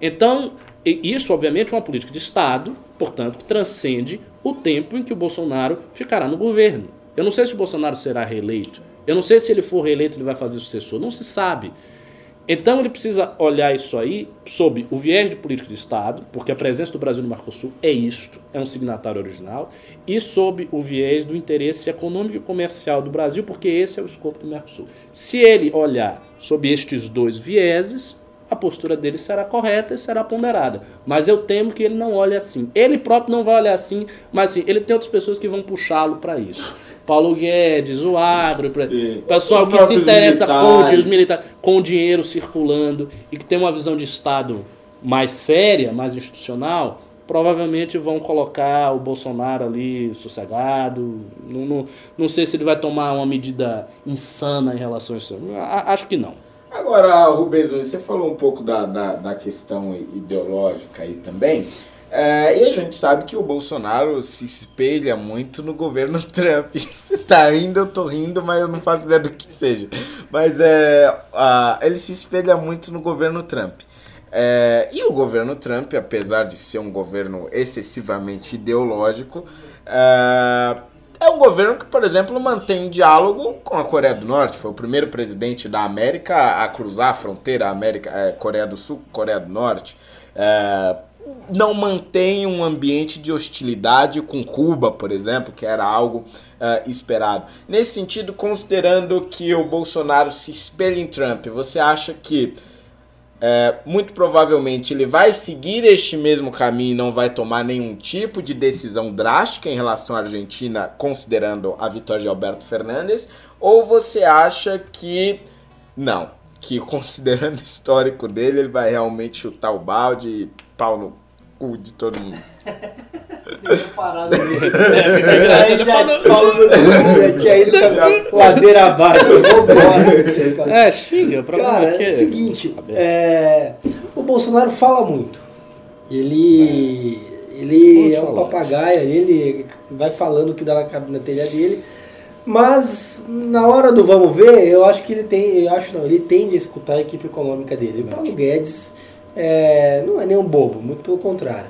Então, isso, obviamente, é uma política de Estado, portanto, que transcende o tempo em que o Bolsonaro ficará no governo. Eu não sei se o Bolsonaro será reeleito. Eu não sei se ele for reeleito, ele vai fazer sucessor. Não se sabe. Então ele precisa olhar isso aí sob o viés de política de Estado, porque a presença do Brasil no Mercosul é isto, é um signatário original, e sob o viés do interesse econômico e comercial do Brasil, porque esse é o escopo do Mercosul. Se ele olhar sob estes dois vieses, a postura dele será correta e será ponderada. Mas eu temo que ele não olhe assim. Ele próprio não vai olhar assim, mas assim, ele tem outras pessoas que vão puxá-lo para isso. Paulo Guedes, o agro, Sim. pessoal Os que se interessa com militares. os militares, com o dinheiro circulando e que tem uma visão de Estado mais séria, mais institucional, provavelmente vão colocar o Bolsonaro ali sossegado. Não, não, não sei se ele vai tomar uma medida insana em relação a isso. A- Acho que não. Agora, Rubens você falou um pouco da, da, da questão ideológica aí também. É, e a gente sabe que o Bolsonaro se espelha muito no governo Trump. Você tá rindo, eu tô rindo, mas eu não faço ideia do que seja. Mas é, ah, ele se espelha muito no governo Trump. É, e o governo Trump, apesar de ser um governo excessivamente ideológico, é, é um governo que, por exemplo, mantém diálogo com a Coreia do Norte. Foi o primeiro presidente da América a cruzar a fronteira América, é, Coreia do Sul, Coreia do Norte. É, não mantém um ambiente de hostilidade com Cuba, por exemplo, que era algo é, esperado. Nesse sentido, considerando que o Bolsonaro se espelha em Trump, você acha que é, muito provavelmente ele vai seguir este mesmo caminho e não vai tomar nenhum tipo de decisão drástica em relação à Argentina, considerando a vitória de Alberto Fernandes? Ou você acha que não? Que considerando o histórico dele, ele vai realmente chutar o balde e pau no cu de todo mundo? Parado ali. É, fica engraçado. Já, já tinha ido pra ladeira abaixo. Vambora. É, xinga, Cara, que- é o seguinte, é, o Bolsonaro fala muito. Ele, ele Muito é um falante. papagaio, ele vai falando o que dá na, na telha dele. Mas na hora do vamos ver, eu acho que ele tem, eu acho não, ele tende a escutar a equipe econômica dele. O Paulo Guedes é, não é nenhum bobo, muito pelo contrário.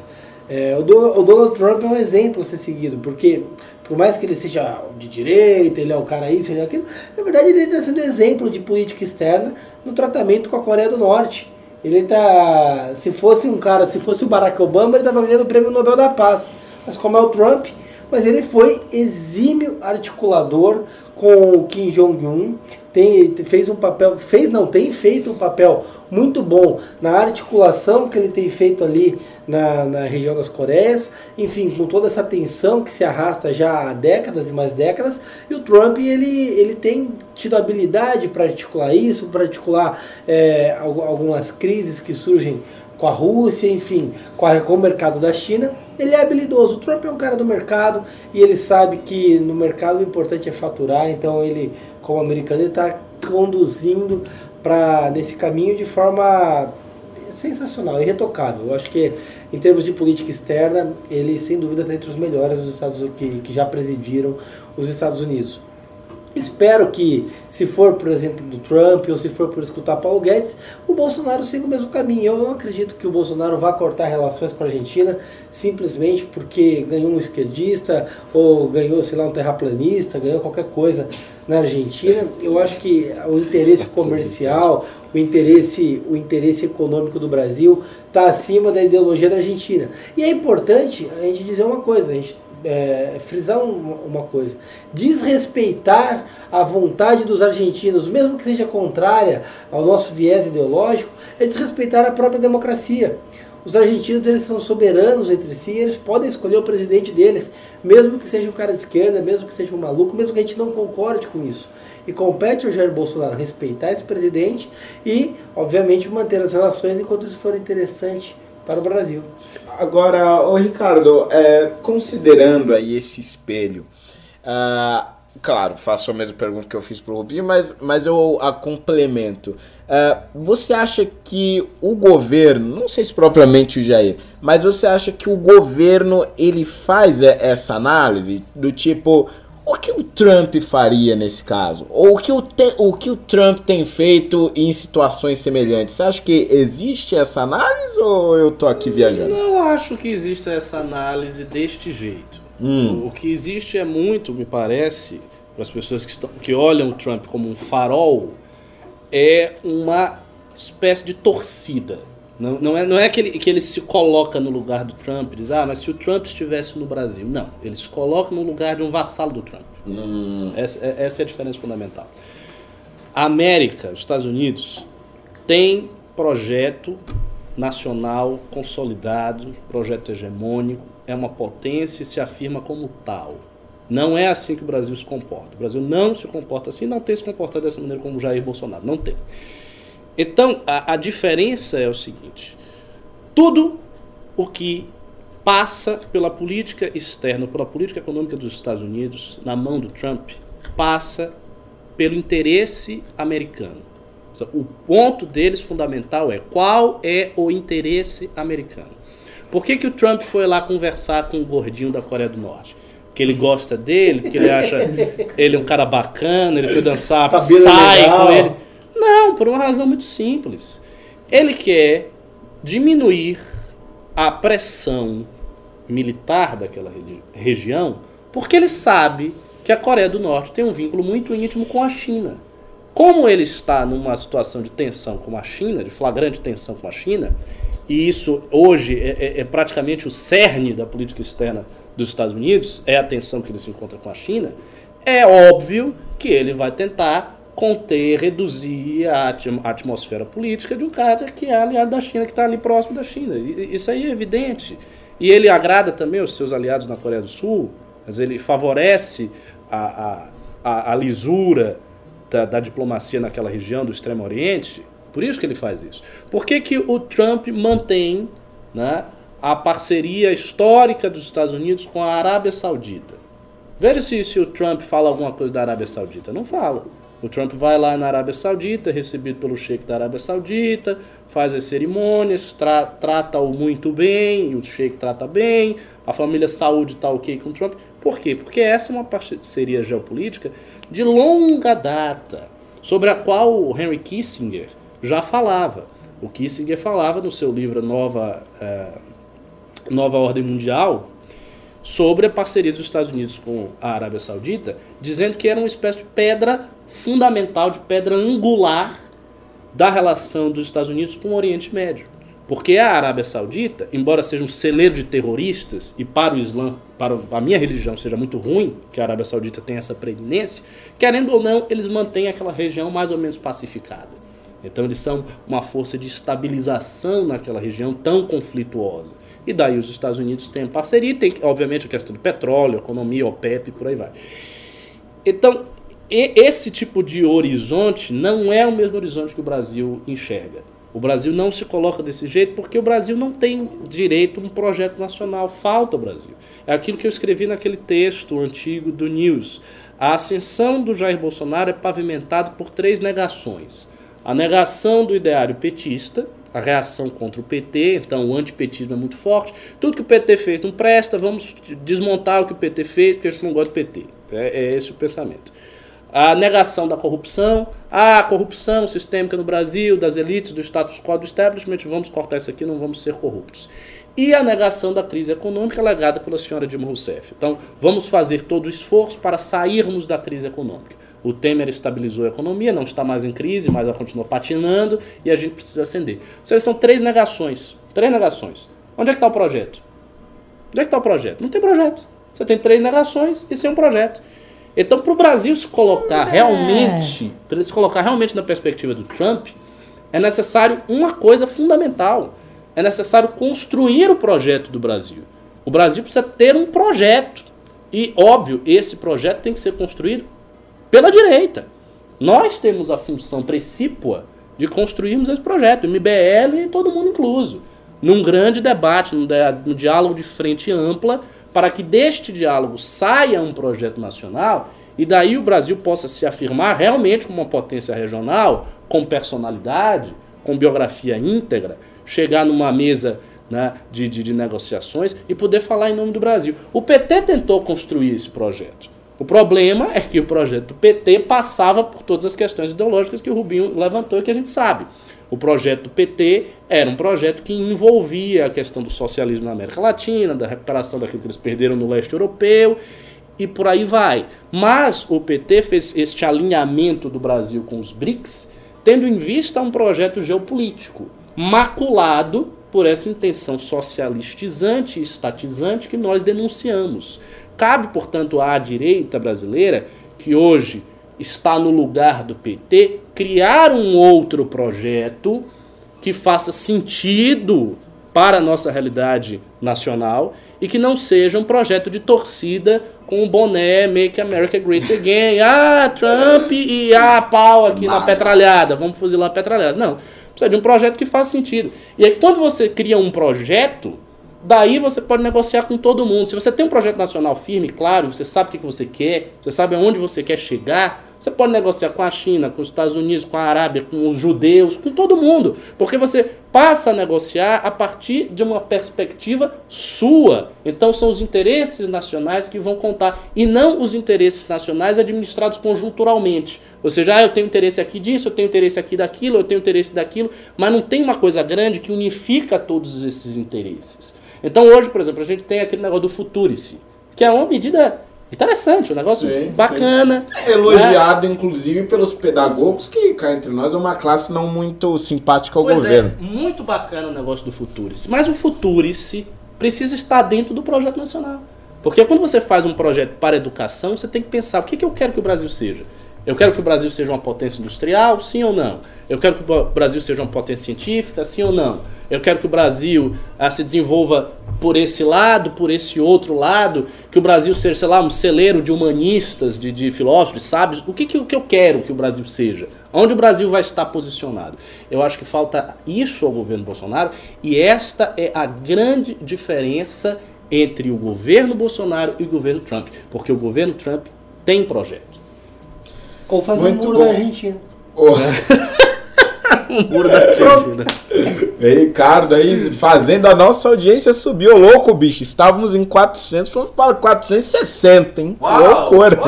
É, o, Do- o Donald Trump é um exemplo a ser seguido, porque por mais que ele seja de direita, ele é o cara isso, ele é aquilo, na verdade ele está sendo exemplo de política externa no tratamento com a Coreia do Norte. Ele tá. Se fosse um cara, se fosse o Barack Obama, ele estava ganhando o prêmio Nobel da Paz. Mas como é o Trump, mas ele foi exímio articulador com o Kim Jong-un, tem, fez um papel, fez não, tem feito um papel muito bom na articulação que ele tem feito ali na, na região das Coreias, enfim, com toda essa tensão que se arrasta já há décadas e mais décadas, e o Trump ele, ele tem tido habilidade para articular isso, para articular é, algu- algumas crises que surgem com a Rússia, enfim, com, a- com o mercado da China. Ele é habilidoso. O Trump é um cara do mercado e ele sabe que no mercado o importante é faturar. Então ele, como americano, ele está conduzindo para nesse caminho de forma sensacional, irretocável. Eu acho que em termos de política externa, ele sem dúvida está entre os melhores dos Estados que, que já presidiram os Estados Unidos. Espero que, se for, por exemplo, do Trump ou se for por escutar Paulo Guedes, o Bolsonaro siga o mesmo caminho. Eu não acredito que o Bolsonaro vá cortar relações com a Argentina simplesmente porque ganhou um esquerdista ou ganhou, sei lá, um terraplanista, ganhou qualquer coisa na Argentina. Eu acho que o interesse comercial, o interesse, o interesse econômico do Brasil está acima da ideologia da Argentina. E é importante a gente dizer uma coisa, a gente é, frisar um- uma coisa: desrespeitar a vontade dos argentinos, mesmo que seja contrária ao nosso viés ideológico, é desrespeitar a própria democracia. Os argentinos eles são soberanos entre si, eles podem escolher o presidente deles, mesmo que seja um cara de esquerda, mesmo que seja um maluco, mesmo que a gente não concorde com isso. E compete ao Jair Bolsonaro respeitar esse presidente e, obviamente, manter as relações enquanto isso for interessante para o Brasil. Agora, ô Ricardo, é, considerando aí esse espelho, uh, claro, faço a mesma pergunta que eu fiz para o Rubinho, mas, mas eu a complemento. Uh, você acha que o governo, não sei se propriamente o Jair, mas você acha que o governo ele faz essa análise do tipo o que o Trump faria nesse caso? Ou o que o, te, o que o Trump tem feito em situações semelhantes? Você acha que existe essa análise ou eu tô aqui viajando? Não acho que exista essa análise deste jeito. Hum. O que existe é muito, me parece, para as pessoas que, estão, que olham o Trump como um farol, é uma espécie de torcida. Não, não, é, não é que ele, que ele se coloca no lugar do Trump diz, ah, mas se o Trump estivesse no Brasil. Não, ele se coloca no lugar de um vassalo do Trump. Hum. Essa, é, essa é a diferença fundamental. A América, os Estados Unidos, tem projeto nacional consolidado, projeto hegemônico, é uma potência e se afirma como tal. Não é assim que o Brasil se comporta. O Brasil não se comporta assim, não tem se comportado dessa maneira como Jair Bolsonaro. Não tem. Então, a, a diferença é o seguinte: tudo o que passa pela política externa, pela política econômica dos Estados Unidos, na mão do Trump, passa pelo interesse americano. O ponto deles fundamental é qual é o interesse americano. Por que, que o Trump foi lá conversar com o gordinho da Coreia do Norte? que ele gosta dele, porque ele acha ele um cara bacana, ele foi dançar tá com ele. Não, por uma razão muito simples. Ele quer diminuir a pressão militar daquela região, porque ele sabe que a Coreia do Norte tem um vínculo muito íntimo com a China. Como ele está numa situação de tensão com a China, de flagrante tensão com a China, e isso hoje é, é, é praticamente o cerne da política externa dos Estados Unidos, é a tensão que ele se encontra com a China, é óbvio que ele vai tentar conter, reduzir a atmosfera política de um cara que é aliado da China, que está ali próximo da China. Isso aí é evidente. E ele agrada também os seus aliados na Coreia do Sul, mas ele favorece a, a, a, a lisura da, da, diplomacia naquela região do Extremo Oriente. Por isso que ele faz isso. Por que, que o Trump mantém né, a parceria histórica dos Estados Unidos com a Arábia Saudita. Veja se, se o Trump fala alguma coisa da Arábia Saudita. Não fala. O Trump vai lá na Arábia Saudita, recebido pelo sheik da Arábia Saudita, faz as cerimônias, tra trata-o muito bem, o sheik trata bem, a família Saúde está ok com o Trump. Por quê? Porque essa é uma parceria geopolítica de longa data, sobre a qual o Henry Kissinger já falava. O Kissinger falava no seu livro Nova eh, Nova Ordem Mundial sobre a parceria dos Estados Unidos com a Arábia Saudita, dizendo que era uma espécie de pedra fundamental, de pedra angular da relação dos Estados Unidos com o Oriente Médio. Porque a Arábia Saudita, embora seja um celeiro de terroristas e para o Islã, para a minha religião seja muito ruim, que a Arábia Saudita tem essa preeminência, querendo ou não, eles mantêm aquela região mais ou menos pacificada. Então eles são uma força de estabilização naquela região tão conflituosa. E daí os Estados Unidos têm parceria, tem obviamente a questão do petróleo, economia, OPEP, por aí vai. Então, esse tipo de horizonte não é o mesmo horizonte que o Brasil enxerga. O Brasil não se coloca desse jeito porque o Brasil não tem direito a um projeto nacional. Falta o Brasil. É aquilo que eu escrevi naquele texto antigo do News. A ascensão do Jair Bolsonaro é pavimentada por três negações. A negação do ideário petista, a reação contra o PT, então o antipetismo é muito forte. Tudo que o PT fez não presta, vamos desmontar o que o PT fez, porque a gente não gosta do PT. É, é esse o pensamento. A negação da corrupção, a corrupção sistêmica no Brasil, das elites, do status quo, do establishment, vamos cortar isso aqui, não vamos ser corruptos. E a negação da crise econômica legada pela senhora Dilma Rousseff. Então, vamos fazer todo o esforço para sairmos da crise econômica. O Temer estabilizou a economia, não está mais em crise, mas ela continua patinando e a gente precisa acender. Ou são três negações. Três negações. Onde é que está o projeto? Onde é que está o projeto? Não tem projeto. Você tem três negações e sem um projeto. Então, para o Brasil se colocar é. realmente, para ele se colocar realmente na perspectiva do Trump, é necessário uma coisa fundamental: é necessário construir o projeto do Brasil. O Brasil precisa ter um projeto. E, óbvio, esse projeto tem que ser construído pela direita. Nós temos a função precípua de construirmos esse projeto, MBL e todo mundo incluso, num grande debate, num, num diálogo de frente ampla, para que deste diálogo saia um projeto nacional e daí o Brasil possa se afirmar realmente como uma potência regional, com personalidade, com biografia íntegra, chegar numa mesa né, de, de, de, negociações e poder falar em nome do Brasil. O PT tentou construir esse projeto. O problema é que o projeto do PT passava por todas as questões ideológicas que o Rubinho levantou e que a gente sabe. O projeto do PT era um projeto que envolvia a questão do socialismo na América Latina, da recuperação daquilo que eles perderam no leste europeu e por aí vai. Mas o PT fez este alinhamento do Brasil com os BRICS, tendo em vista um projeto geopolítico maculado por essa intenção socialistizante e estatizante que nós denunciamos. Cabe, portanto, à direita brasileira, que hoje está no lugar do PT, criar um outro projeto que faça sentido para a nossa realidade nacional e que não seja um projeto de torcida com o boné Make America Great Again. Ah, Trump e ah, pau aqui na petralhada. Vamos fuzilar a petralhada. Não. Precisa de um projeto que faça sentido. E aí, quando você cria um projeto, daí você pode negociar com todo mundo. Se você tem um projeto nacional firme, claro, você sabe o que você quer, você sabe aonde você quer chegar, você pode negociar com a China, com os Estados Unidos, com a Arábia, com os judeus, com todo mundo. Porque você passa a negociar a partir de uma perspectiva sua. Então são os interesses nacionais que vão contar e não os interesses nacionais administrados conjunturalmente. Ou seja, ah, eu tenho interesse aqui disso, eu tenho interesse aqui daquilo, eu tenho interesse daquilo, mas não tem uma coisa grande que unifica todos esses interesses. Então hoje, por exemplo, a gente tem aquele negócio do Futurice, que é uma medida Interessante, um negócio sim, bacana. Sim. É elogiado, né? inclusive, pelos pedagogos, que cá entre nós é uma classe não muito simpática ao pois é, governo. É, muito bacana o negócio do Futurice. Mas o Futurice precisa estar dentro do projeto nacional. Porque quando você faz um projeto para a educação, você tem que pensar o que, que eu quero que o Brasil seja. Eu quero que o Brasil seja uma potência industrial, sim ou não? Eu quero que o Brasil seja uma potência científica, sim ou não? Eu quero que o Brasil ah, se desenvolva por esse lado, por esse outro lado, que o Brasil seja, sei lá, um celeiro de humanistas, de, de filósofos, de sábios. O que, que, que eu quero que o Brasil seja? Onde o Brasil vai estar posicionado? Eu acho que falta isso ao governo Bolsonaro e esta é a grande diferença entre o governo Bolsonaro e o governo Trump. Porque o governo Trump tem projeto. Ou fazer Muito um muro bom. da Argentina. Oh. um muro da Argentina. Ricardo aí fazendo a nossa audiência subiu. Louco, bicho. Estávamos em 400, fomos para 460, hein? Uau, Loucura.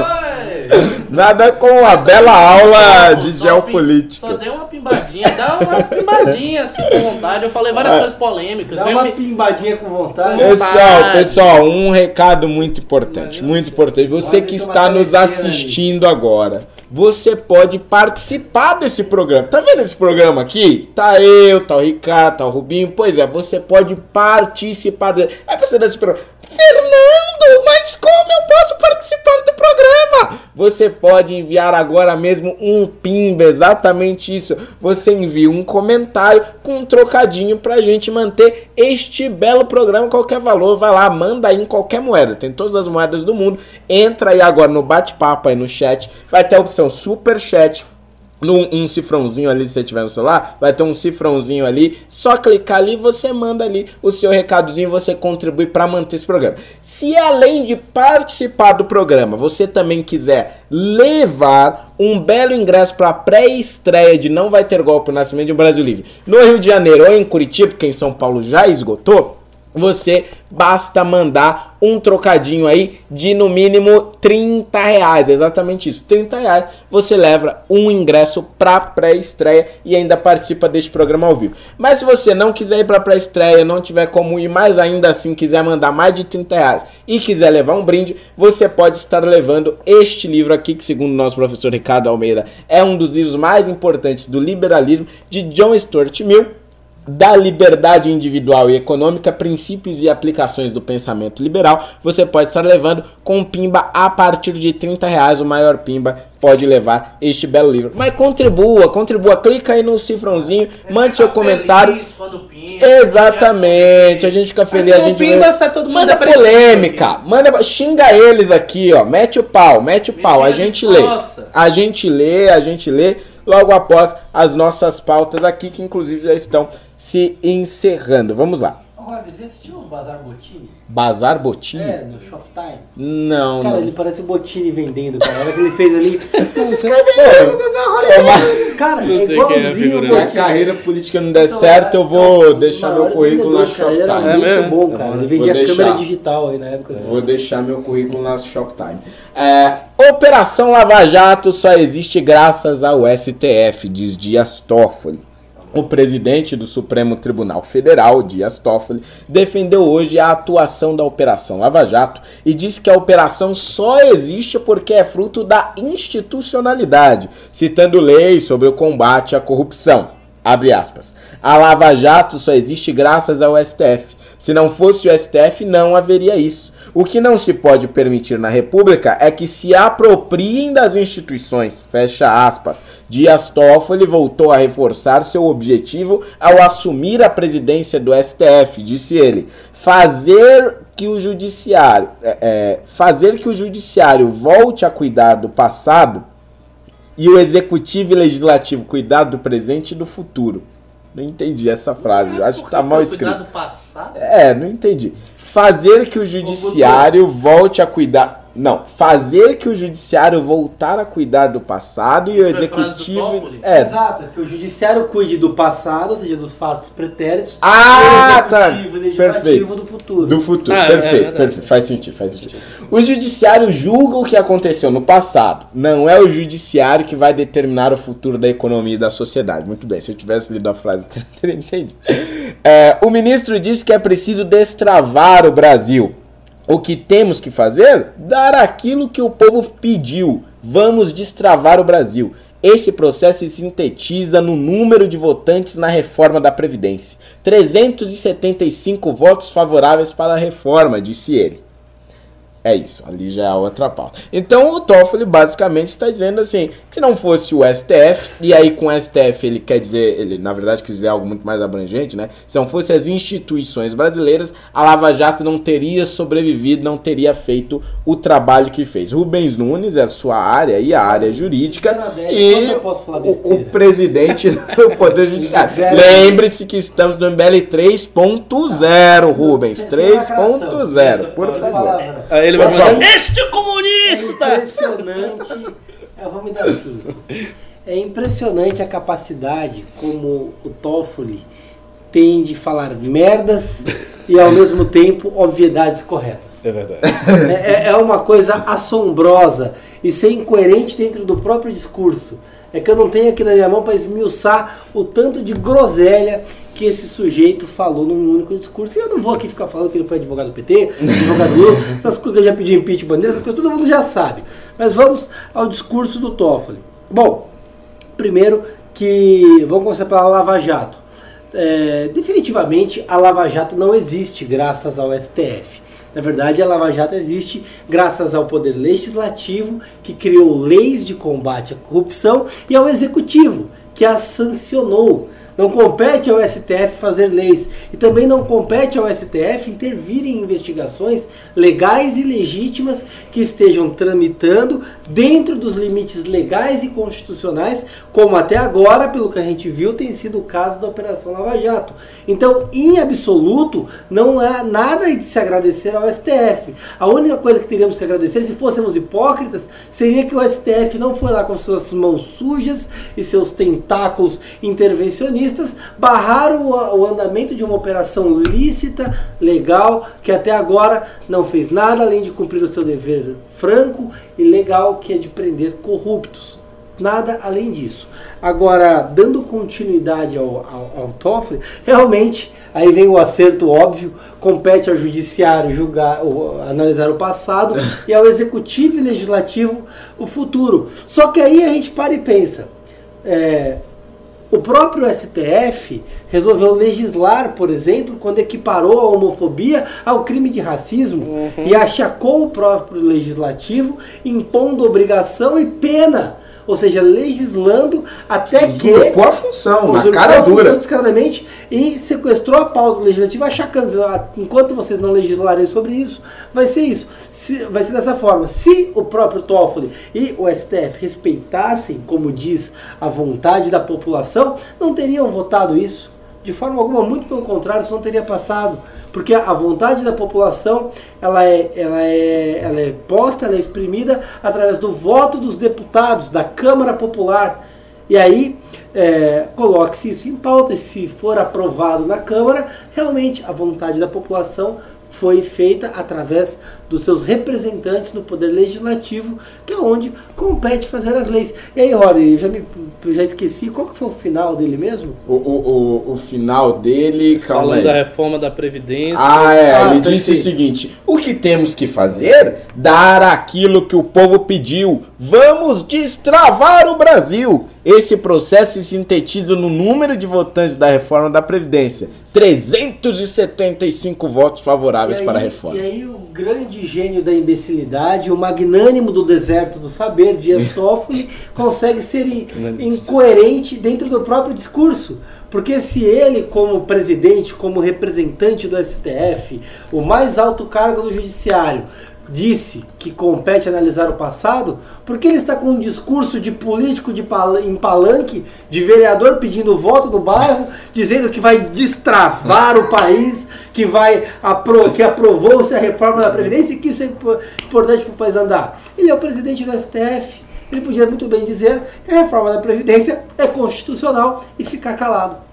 Nada com a bela aula de geopolítica. Só deu uma pimbadinha, dá uma pimbadinha assim com vontade. Eu falei várias é. coisas polêmicas. Dá uma pimbadinha com vontade. Pessoal, pessoal, um recado muito importante, muito importante. Você que está nos assistindo agora você pode participar desse programa. Tá vendo esse programa aqui? Tá eu, tá o Ricardo, tá o Rubinho. Pois é, você pode participar dele. Aí você desse programa. Fernando, mas como eu posso participar do programa? Você pode enviar agora mesmo um pimba, exatamente isso. Você envia um comentário com um trocadinho pra gente manter este belo programa qualquer valor. Vai lá, manda aí em qualquer moeda. Tem todas as moedas do mundo. Entra aí agora no bate-papo aí no chat. Vai ter a opção super chat num um cifrãozinho ali, se você tiver no celular, vai ter um cifrãozinho ali. Só clicar ali, você manda ali o seu recadozinho, você contribui para manter esse programa. Se além de participar do programa, você também quiser levar um belo ingresso para a pré-estreia de Não Vai Ter Golpe o Nascimento de um Brasil Livre no Rio de Janeiro ou em Curitiba, porque em São Paulo já esgotou, você basta mandar um trocadinho aí de no mínimo 30 reais, exatamente isso, 30 reais, você leva um ingresso para pré-estreia e ainda participa deste programa ao vivo. Mas se você não quiser ir para pré-estreia, não tiver como ir, mas ainda assim quiser mandar mais de 30 reais e quiser levar um brinde, você pode estar levando este livro aqui, que segundo nosso professor Ricardo Almeida, é um dos livros mais importantes do liberalismo, de John Stuart Mill, da liberdade individual e econômica, princípios e aplicações do pensamento liberal, você pode estar levando com pimba a partir de 30 reais, o maior pimba pode levar este belo livro. Mas contribua, contribua, clica aí no cifrãozinho, mande seu comentário. Exatamente, a gente fica feliz, a gente pimba, sai todo mundo manda polêmica, manda xinga eles aqui, ó, mete o pau, mete o pau, a gente lê. Nossa. A gente lê, a gente lê logo após as nossas pautas aqui que inclusive já estão se encerrando. Vamos lá. Olha, você assistiu o Bazar Botini? Bazar Botini? É, no Shoptime. Não, Cara, não. ele parece o Botini vendendo, cara. Olha o que ele fez ali. Cara, Não é sei é igualzinho o. Se a carreira política não der Então, certo, eu vou é, um deixar meu currículo na cara. Ele era Shoptime. É muito mesmo? bom, cara. Ele Vou vendia deixar. câmera digital aí na época. assim. Vou deixar meu currículo na Shoptime. É, Operação Lava Jato só existe graças ao STF, diz Dias Toffoli. O presidente do Supremo Tribunal Federal, Dias Toffoli, defendeu hoje a atuação da Operação Lava Jato e disse que a operação só existe porque é fruto da institucionalidade, citando leis sobre o combate à corrupção. Abre aspas. A Lava Jato só existe graças ao STF. Se não fosse o STF, não haveria isso. O que não se pode permitir na República é que se apropriem das instituições. Fecha aspas. Dias Toffoli voltou a reforçar seu objetivo ao assumir a presidência do STF, disse ele. Fazer que o judiciário, é, é, fazer que o judiciário volte a cuidar do passado e o executivo e legislativo cuidar do presente e do futuro. Não entendi essa frase. Acho que tá mal escrito. Cuidado passado. É, não entendi. Fazer que o judiciário volte a cuidar. Não, fazer que o judiciário voltar a cuidar do passado e o do executivo. É. Exato, que o judiciário cuide do passado, ou seja, dos fatos pretéritos, Ah, e o tá. executivo e legislativo Perfeito. do futuro. Do futuro, Ah, é perfeito, verdade. perfeito. Faz sentido, faz sentido. O judiciário julga o que aconteceu no passado. Não é o judiciário que vai determinar o futuro da economia e da sociedade. Muito bem, se eu tivesse lido a frase, eu teria entendido. É, o ministro disse que é preciso destravar o Brasil. O que temos que fazer? Dar aquilo que o povo pediu. Vamos destravar o Brasil. Esse processo se sintetiza no número de votantes na reforma da Previdência. 375 votos favoráveis para a reforma, disse ele. É isso, ali já é a outra pauta. Então o Toffoli basicamente está dizendo assim, que se não fosse o STF, e aí com o STF ele quer dizer, ele na verdade quer dizer algo muito mais abrangente, né? Se não fosse as instituições brasileiras, a Lava Jato não teria sobrevivido, não teria feito o trabalho que fez. Rubens Nunes é a sua área e a área jurídica, e quanto eu posso falar o, o presidente do Poder Judiciário. Lembre-se que estamos no MBL 3.0, Rubens, Sem- sem lacração. 3.0, por favor. Palavra. Ele vai favor. este É comunista! impressionante. Eu vou me dar assim. É impressionante a capacidade como o Toffoli tem de falar merdas e ao mesmo tempo obviedades corretas. É verdade. É, é- é uma coisa assombrosa e ser incoerente dentro do próprio discurso. É que eu não tenho aqui na minha mão para esmiuçar o tanto de groselha que esse sujeito falou num único discurso. E eu não vou aqui ficar falando que ele foi advogado do PT, advogado do Lula, essas coisas que eu já pedi impeachment essas coisas todo mundo já sabe. Mas vamos ao discurso do Toffoli. Bom, primeiro que. Vamos começar pela Lava Jato. É, definitivamente a Lava Jato não existe graças ao STF. Na verdade, a Lava Jato existe graças ao Poder Legislativo, que criou leis de combate à corrupção, e ao Executivo, que as sancionou. Não compete ao STF fazer leis e também não compete ao STF intervir em investigações legais e legítimas que estejam tramitando dentro dos limites legais e constitucionais, como até agora, pelo que a gente viu, tem sido o caso da Operação Lava Jato. Então, em absoluto, não há nada de se agradecer ao STF. A única coisa que teríamos que agradecer, se fôssemos hipócritas, seria que o STF não foi lá com suas mãos sujas e seus tentáculos intervencionistas barrar o, o andamento de uma operação lícita, legal, que até agora não fez nada além de cumprir o seu dever franco e legal, que é de prender corruptos. Nada além disso. Agora, dando continuidade ao, ao, ao Toffoli, realmente, aí vem o acerto óbvio, compete ao judiciário julgar, o- analisar o passado e ao executivo e legislativo o futuro. Só que aí a gente para e pensa, é, o próprio STF resolveu legislar, por exemplo, quando equiparou a homofobia ao crime de racismo e achacou o próprio legislativo, impondo obrigação e pena. Ou seja, legislando até que. Usurpou a função, na cara a função dura. descaradamente e sequestrou a pauta legislativa, achacando, "Ah, enquanto vocês não legislarem sobre isso, vai ser isso. Se- vai ser dessa forma. Se o próprio Toffoli e o STF respeitassem, como diz, a vontade da população, não teriam votado isso. De forma alguma, muito pelo contrário, isso não teria passado. Porque a vontade da população ela é, ela é, ela é posta, ela é exprimida através do voto dos deputados, da Câmara Popular. E aí, é, coloque-se isso em pauta, e se for aprovado na Câmara, realmente a vontade da população foi feita através dos seus representantes no Poder Legislativo, que é onde compete fazer as leis. E aí, Rory, eu já, me, eu já esqueci, qual que foi o final dele mesmo? O, o, o, o final dele, calma Falando aí. da reforma da Previdência. Ah, é, Ah, ele disse o seguinte: o que temos que fazer? Dar aquilo que o povo pediu. Vamos destravar o Brasil. Esse processo se sintetiza no número de votantes da reforma da Previdência: 375 votos favoráveis E aí- para a reforma. E aí o grande gênio da imbecilidade, o magnânimo do deserto do saber, Dias Toffoli, consegue ser in- incoerente dentro do próprio discurso. Porque se ele, como presidente, como representante do STF, o mais alto cargo do judiciário, disse que compete analisar o passado, porque ele está com um discurso de político de pal- em palanque, de vereador pedindo voto no bairro, dizendo que vai destravar o país, que vai apro que aprovou-se a reforma da Previdência e que isso é impo- importante para o país andar. Ele é o presidente do STF. Ele podia muito bem dizer que a reforma da Previdência é constitucional e ficar calado.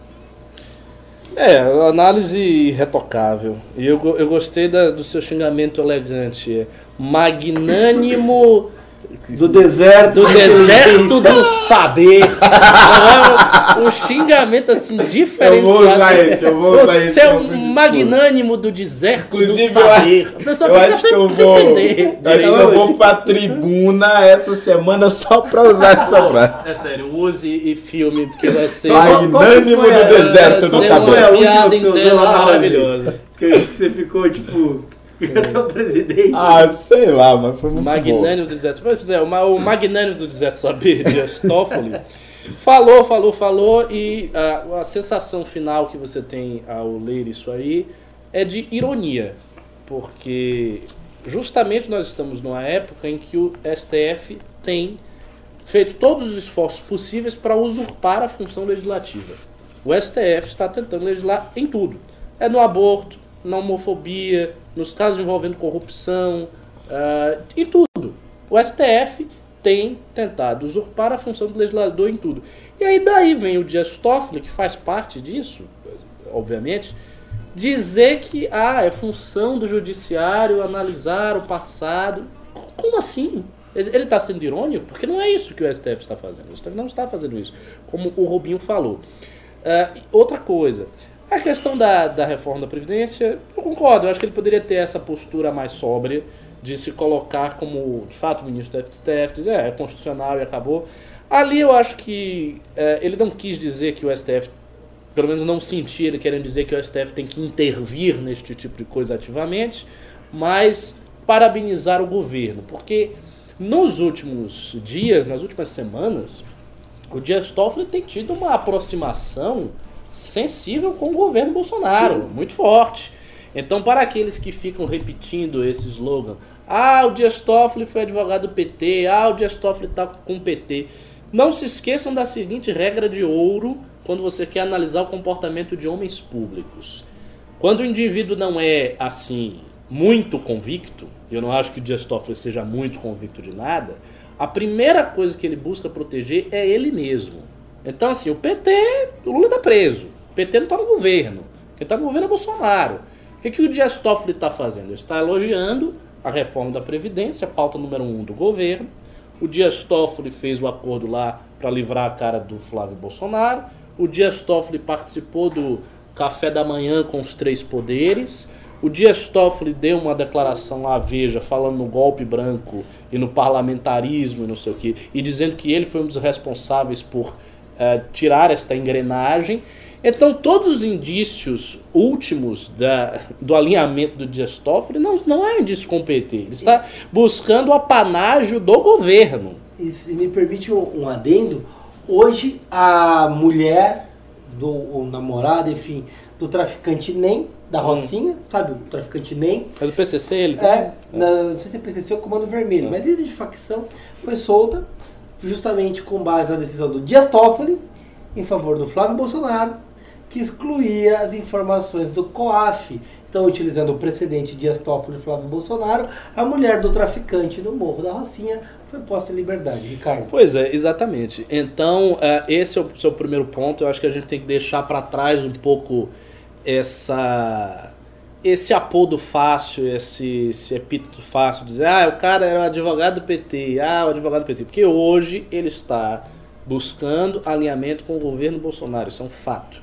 É, análise irretocável. E eu, eu gostei da- do seu xingamento elegante. Magnânimo Do deserto. do deserto do saber. É um xingamento assim diferenciado. Eu vou usar esse, eu vou usar Você esse é um magnânimo do deserto Inclusive, do saber. A pessoa Eu fica acho que sem, eu vou. entender. Eu acho que eu vou pra tribuna essa semana só pra usar essa frase. É sério, use e filme, porque vai ser. Magnânimo do deserto do saber. foi a Uma última piada que você usou lá, maravilhosa. Que, que você ficou, tipo, até o presidente. Ah, sei lá, mas foi muito bom. Magnânimo do deserto. Pois é, o ma- o magnânimo do deserto saber, Dias Toffoli, falou, falou, falou, e a, a sensação final que você tem ao ler isso aí é de ironia, porque justamente nós estamos numa época em que o STF tem feito todos os esforços possíveis para usurpar a função legislativa. O STF está tentando legislar em tudo. É no aborto, na homofobia, nos casos envolvendo corrupção, ah, em tudo. O STF tem tentado usurpar a função do legislador em tudo. E aí daí vem o Dias Toffoli, que faz parte disso, obviamente, dizer que ah, é função do judiciário analisar o passado. Como assim? Ele está sendo irônico? Porque não é isso que o STF está fazendo. O STF não está fazendo isso, como o Robinho falou. E outra coisa, a questão da, da reforma da Previdência, eu concordo, eu acho que ele poderia ter essa postura mais sóbria de se colocar como, de fato, ministro do STF, dizer, é, é constitucional e acabou. Ali eu acho que eh, ele não quis dizer que o STF, pelo menos não senti ele querendo dizer que o STF tem que intervir neste tipo de coisa ativamente, mas parabenizar o governo, porque nos últimos dias, nas últimas semanas, o Dias Toffoli tem tido uma aproximação sensível com o governo Bolsonaro, muito forte. Então, para aqueles que ficam repetindo esse slogan, ah, o Dias Toffoli foi advogado do PT, ah, o Dias Toffoli está com o PT, não se esqueçam da seguinte regra de ouro quando você quer analisar o comportamento de homens públicos. Quando o indivíduo não é assim muito convicto, eu não acho que o Dias Toffoli seja muito convicto de nada, a primeira coisa que ele busca proteger é ele mesmo. Então, assim, o PT, o Lula tá preso. O PT não tá no governo. Quem tá no governo é Bolsonaro. O que, que o Dias Toffoli está fazendo? Ele está elogiando a reforma da Previdência, pauta número um do governo. O Dias Toffoli fez o acordo lá para livrar a cara do Flávio Bolsonaro. O Dias Toffoli participou do café da manhã com os três poderes. O Dias Toffoli deu uma declaração lá, Veja, falando no golpe branco e no parlamentarismo e não sei o quê, e dizendo que ele foi um dos responsáveis por eh, tirar esta engrenagem. Então, todos os indícios últimos da, do alinhamento do Dias Toffoli não, não é um indício com o PT. Ele está buscando o apanágio do governo. E se me permite um, um adendo, hoje a mulher do o namorado, enfim, do traficante NEM, da Rocinha, sabe? O traficante NEM. É do PCC ele tá? É, na, não sei se é PCC ou Comando Vermelho, É. mas ele de facção foi solta justamente com base na decisão do Dias Toffoli em favor do Flávio Bolsonaro, que excluía as informações do COAF. Então, utilizando o precedente Dias Toffoli e Flávio Bolsonaro, a mulher do traficante no Morro da Rocinha foi posta em liberdade. Ricardo. Pois é, exatamente. Então, eh, esse é o seu primeiro ponto. Eu acho que a gente tem que deixar para trás um pouco essa esse apodo fácil, esse, esse epíteto fácil, dizer, ah, o cara era o advogado do PT, ah, o advogado do PT. Porque hoje ele está buscando alinhamento com o governo Bolsonaro, isso é um fato.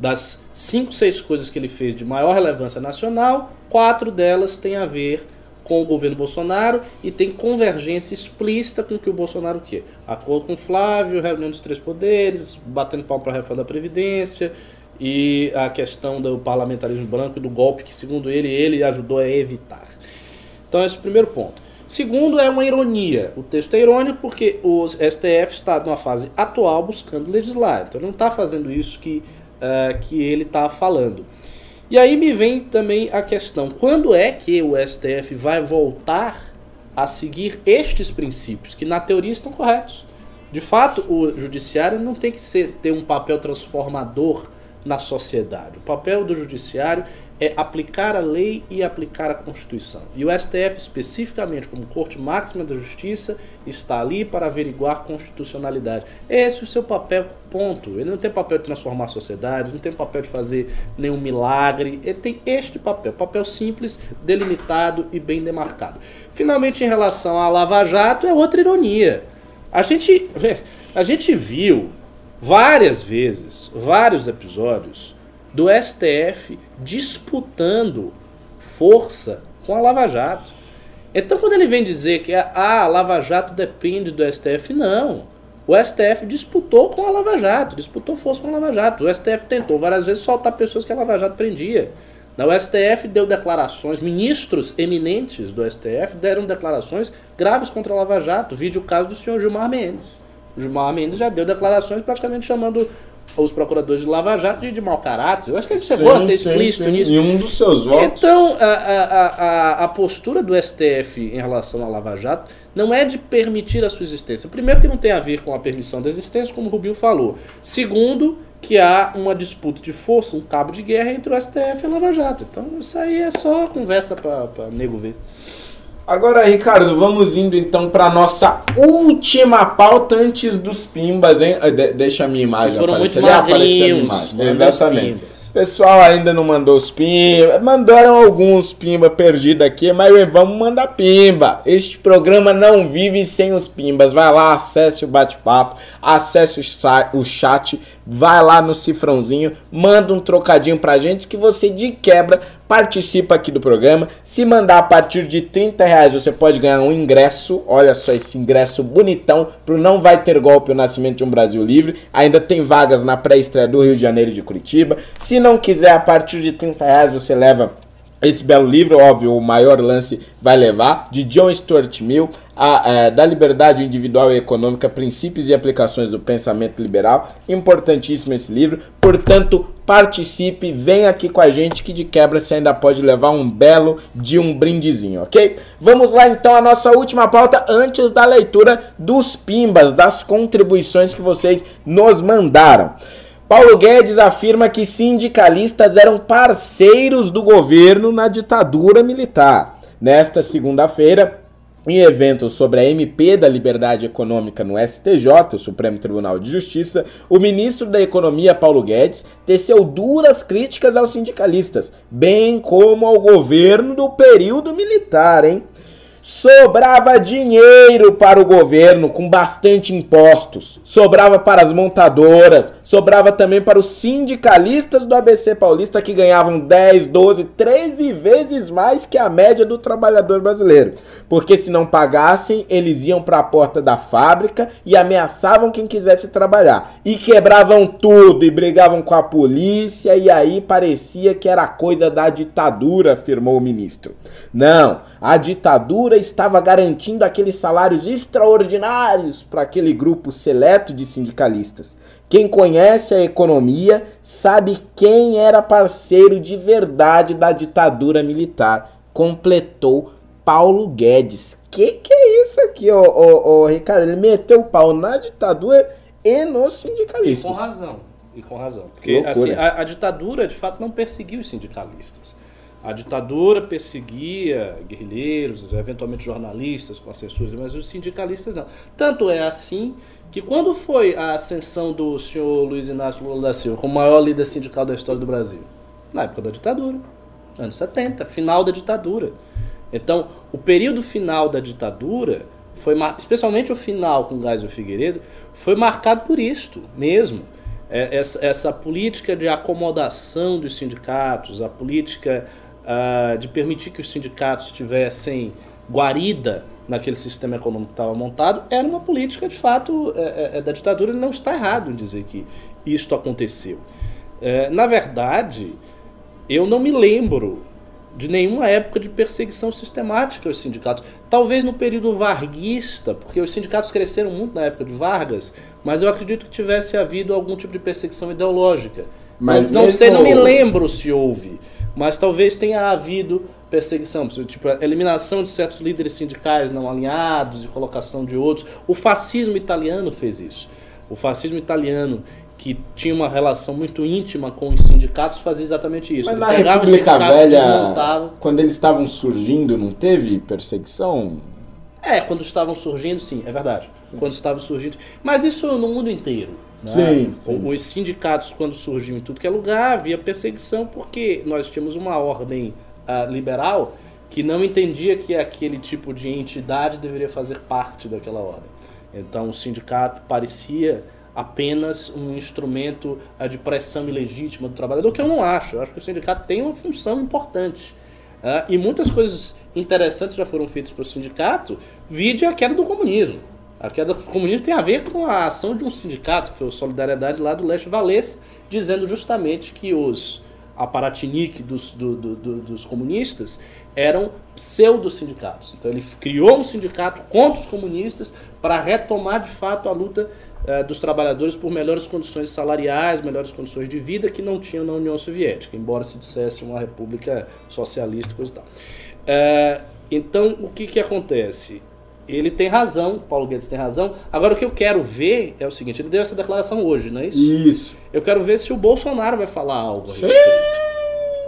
Das cinco, seis coisas que ele fez de maior relevância nacional, quatro delas têm a ver com o governo Bolsonaro e tem convergência explícita com o que o Bolsonaro quer. Acordo com Flávio, reunião dos três poderes, batendo pau para a reforma da Previdência e a questão do parlamentarismo branco e do golpe que, segundo ele, ele ajudou a evitar. Então, esse é o primeiro ponto. Segundo, é uma ironia. O texto é irônico porque o STF está numa fase atual buscando legislar. Então, ele não está fazendo isso que, ah, que ele está falando. E aí me vem também a questão: quando é que o STF vai voltar a seguir estes princípios, que na teoria estão corretos? De fato, o judiciário não tem que ser, ter um papel transformador na sociedade. O papel do judiciário é aplicar a lei e aplicar a Constituição. E o STF, especificamente como Corte Máxima da Justiça, está ali para averiguar constitucionalidade. Esse é o seu papel, ponto. Ele não tem papel de transformar a sociedade, não tem papel de fazer nenhum milagre. Ele tem este papel, papel simples, delimitado e bem demarcado. Finalmente, em relação à Lava Jato, é outra ironia. A gente, a gente viu várias vezes, vários episódios do STF disputando força com a Lava Jato. Então, quando ele vem dizer que a Lava Jato depende do STF, não. O STF disputou com a Lava Jato, disputou força com a Lava Jato. O STF tentou várias vezes soltar pessoas que a Lava Jato prendia. O STF deu declarações, ministros eminentes do STF deram declarações graves contra a Lava Jato. Vídeo o caso do senhor Gilmar Mendes. Gilmar Mendes já deu declarações praticamente chamando os procuradores de Lava Jato de, de mau caráter. Eu acho que ele chegou a Sim, ser sim, explícito sim. nisso. Em um dos seus votos. Então, a, a, a, a postura do STF em relação à Lava Jato não é de permitir a sua existência. Primeiro, que não tem a ver com a permissão da existência, como o Rubio falou. Segundo, que há uma disputa de força, um cabo de guerra entre o STF e a Lava Jato. Então, isso aí é só conversa para nego ver. Agora, Ricardo, vamos indo então para nossa última pauta antes dos pimbas, hein? Ah, de- deixa a minha imagem Foram aparecer. muito Ali apareceu a minha magrinhos. imagem. Exatamente. Pessoal ainda não mandou os pimba. Mandaram alguns pimba perdidos aqui, mas vamos mandar pimba. Este programa não vive sem os pimbas. Vai lá, acesse o bate-papo, acesse o chat, vai lá no cifrãozinho, manda um trocadinho pra gente que você de quebra participa aqui do programa. Se mandar a partir de 30 reais, você pode ganhar um ingresso. Olha só esse ingresso bonitão pro Não Vai Ter Golpe o Nascimento de um Brasil Livre. Ainda tem vagas na pré-estreia do Rio de Janeiro e de Curitiba. Se não quiser, a partir de 30 reais você leva esse belo livro, óbvio, o maior lance vai levar, de John Stuart Mill, a, eh, da liberdade individual e econômica, princípios e aplicações do pensamento liberal. Importantíssimo esse livro. Portanto, participe, vem aqui com a gente que de quebra você ainda pode levar um belo de um brindezinho, ok? Vamos lá então a nossa última pauta antes da leitura dos pimbas, das contribuições que vocês nos mandaram. Paulo Guedes afirma que sindicalistas eram parceiros do governo na ditadura militar. Nesta segunda-feira, em evento sobre a MP da Liberdade Econômica no STJ, o Supremo Tribunal de Justiça, o ministro da Economia, Paulo Guedes, teceu duras críticas aos sindicalistas, bem como ao governo do período militar, hein? Sobrava dinheiro para o governo com bastante impostos. Sobrava para as montadoras, sobrava também para os sindicalistas do ABC Paulista que ganhavam 10, 12, 13 vezes mais que a média do trabalhador brasileiro. Porque se não pagassem, eles iam para a porta da fábrica e ameaçavam quem quisesse trabalhar. E quebravam tudo e brigavam com a polícia e aí parecia que era coisa da ditadura, afirmou o ministro. Não, a ditadura estava garantindo aqueles salários extraordinários para aquele grupo seleto de sindicalistas. Quem conhece a economia sabe quem era parceiro de verdade da ditadura militar, completou Paulo Guedes. Que que é isso aqui, ô, ô, ô Ricardo? Ele meteu o pau na ditadura e nos sindicalistas. E com razão. E com razão. Porque assim, a, a ditadura, de fato, não perseguiu os sindicalistas. A ditadura perseguia guerrilheiros, eventualmente jornalistas com assessores, mas os sindicalistas não. Tanto é assim que quando foi a ascensão do senhor Luiz Inácio Lula da Silva como maior líder sindical da história do Brasil? Na época da ditadura, anos 70, final da ditadura. Então, o período final da ditadura foi, especialmente o final com Geisel Figueiredo, foi marcado por isto mesmo. É, essa, essa política de acomodação dos sindicatos, a política uh, de permitir que os sindicatos tivessem guarida naquele sistema econômico que estava montado, era uma política, de fato, é, é, é, da ditadura. Ele não está errado em dizer que isto aconteceu. É, na verdade, eu não me lembro de nenhuma época de perseguição sistemática aos sindicatos. Talvez no período varguista, porque os sindicatos cresceram muito na época de Vargas, mas eu acredito que tivesse havido algum tipo de perseguição ideológica. Mas não, não sei, não me lembro se houve, mas talvez tenha havido perseguição, tipo, a eliminação de certos líderes sindicais não alinhados e colocação de outros. O fascismo italiano fez isso. O fascismo italiano, que tinha uma relação muito íntima com os sindicatos, fazia exatamente isso. Mas Ele na República Velha, quando eles estavam surgindo, não teve perseguição? É, quando estavam surgindo, sim, é verdade. Sim. Quando estavam surgindo. Mas isso no mundo inteiro. Né? Sim, sim. Os sindicatos, quando surgiam em tudo que é lugar, havia perseguição porque nós tínhamos uma ordem uh, liberal que não entendia que aquele tipo de entidade deveria fazer parte daquela ordem. Então o sindicato parecia apenas um instrumento uh, de pressão ilegítima do trabalhador, que eu não acho. Eu acho que o sindicato tem uma função importante. Uh, e muitas coisas interessantes já foram feitas pelo sindicato, vide a queda do comunismo. A queda do comunismo tem a ver com a ação de um sindicato, que foi o Solidariedade lá do Leste Valês, dizendo justamente que os aparatinique dos, do, do, do, dos comunistas eram pseudo-sindicatos. Então ele criou um sindicato contra os comunistas para retomar de fato a luta uh, dos trabalhadores por melhores condições salariais, melhores condições de vida que não tinham na União Soviética, embora se dissesse uma república socialista e coisa e tal. Uh, então o que, que acontece? Ele tem razão, Paulo Guedes tem razão. Agora o que eu quero ver é o seguinte, ele deu essa declaração hoje, não é isso? Isso. Eu quero ver se o Bolsonaro vai falar algo a respeito.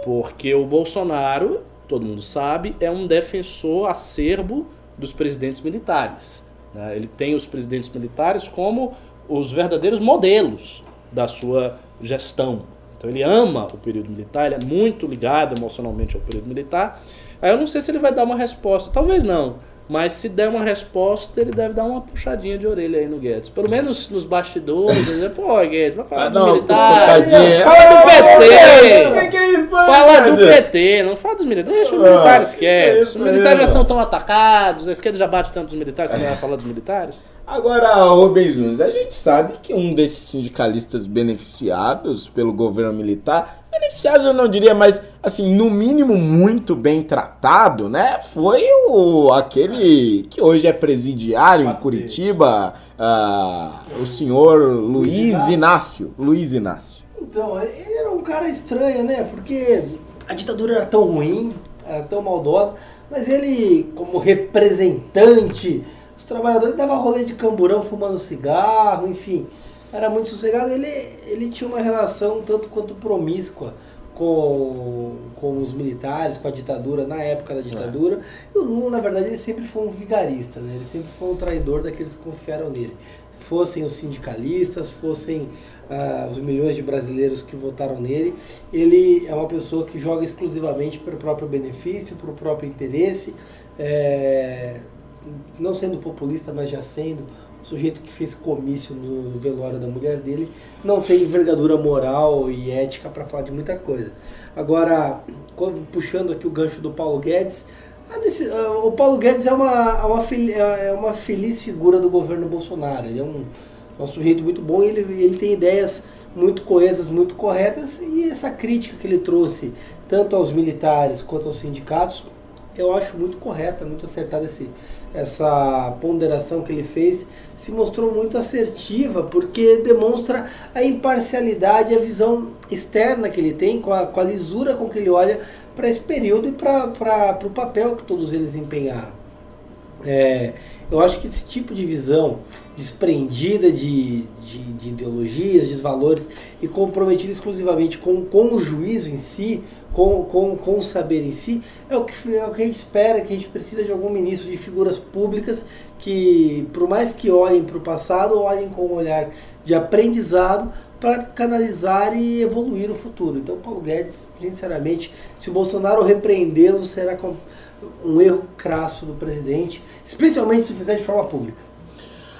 Porque o Bolsonaro, todo mundo sabe, é um defensor acerbo dos presidentes militares. Né? Ele tem os presidentes militares como os verdadeiros modelos da sua gestão. Então ele ama o período militar, ele é muito ligado emocionalmente ao período militar. Aí eu não sei se ele vai dar uma resposta, talvez não. Mas se der uma resposta, ele deve dar uma puxadinha de orelha aí no Guedes. Pelo menos nos bastidores. Dizer, Pô, Guedes, vai falar ah, dos militares. Fala do PT. Fala do PT, não fala dos militares. Deixa os militares quietos. Os militares já são tão atacados, a esquerda já bate tanto dos militares, você não vai falar dos militares? Agora, Rubens Nunes, a gente sabe que um desses sindicalistas beneficiados pelo governo militar beneficiados eu não diria, mas assim, no mínimo muito bem tratado, né? Foi o aquele que hoje é presidiário em Curitiba, uh, o senhor Luiz Inácio. Inácio. Luiz Inácio. Então, ele era um cara estranho, né? Porque a ditadura era tão ruim, era tão maldosa, mas ele, como representante, os trabalhadores davam rolê de camburão fumando cigarro, enfim era muito sossegado. Ele, ele tinha uma relação tanto quanto promíscua com, com os militares, com a ditadura, na época da ditadura. É. E o Lula, na verdade, ele sempre foi um vigarista, né? ele sempre foi um traidor daqueles que confiaram nele. Fossem os sindicalistas, fossem ah, os milhões de brasileiros que votaram nele, ele é uma pessoa que joga exclusivamente para o próprio benefício, para o próprio interesse, é, não sendo populista, mas já sendo sujeito que fez comício no velório da mulher dele, não tem envergadura moral e ética para falar de muita coisa. Agora, puxando aqui o gancho do Paulo Guedes, o Paulo Guedes é uma, é uma, fel- é uma feliz figura do governo Bolsonaro. Ele é um, é um sujeito muito bom e ele, ele tem ideias muito coesas, muito corretas e essa crítica que ele trouxe tanto aos militares quanto aos sindicatos eu acho muito correta, muito acertada esse, essa ponderação que ele fez, se mostrou muito assertiva, porque demonstra a imparcialidade, a visão externa que ele tem, com a, com a lisura com que ele olha para esse período e para o papel que todos eles empenharam. É, eu acho que esse tipo de visão desprendida de, de, de ideologias, de valores e comprometida exclusivamente com, com o juízo em si, com, com, com o saber em si, é o, que, é o que a gente espera, que a gente precisa de algum ministro, de figuras públicas que, por mais que olhem para o passado, olhem com um olhar de aprendizado para canalizar e evoluir o futuro. Então, Paulo Guedes, sinceramente, se o Bolsonaro repreendê-lo, será um erro crasso do presidente, especialmente se fizer de forma pública.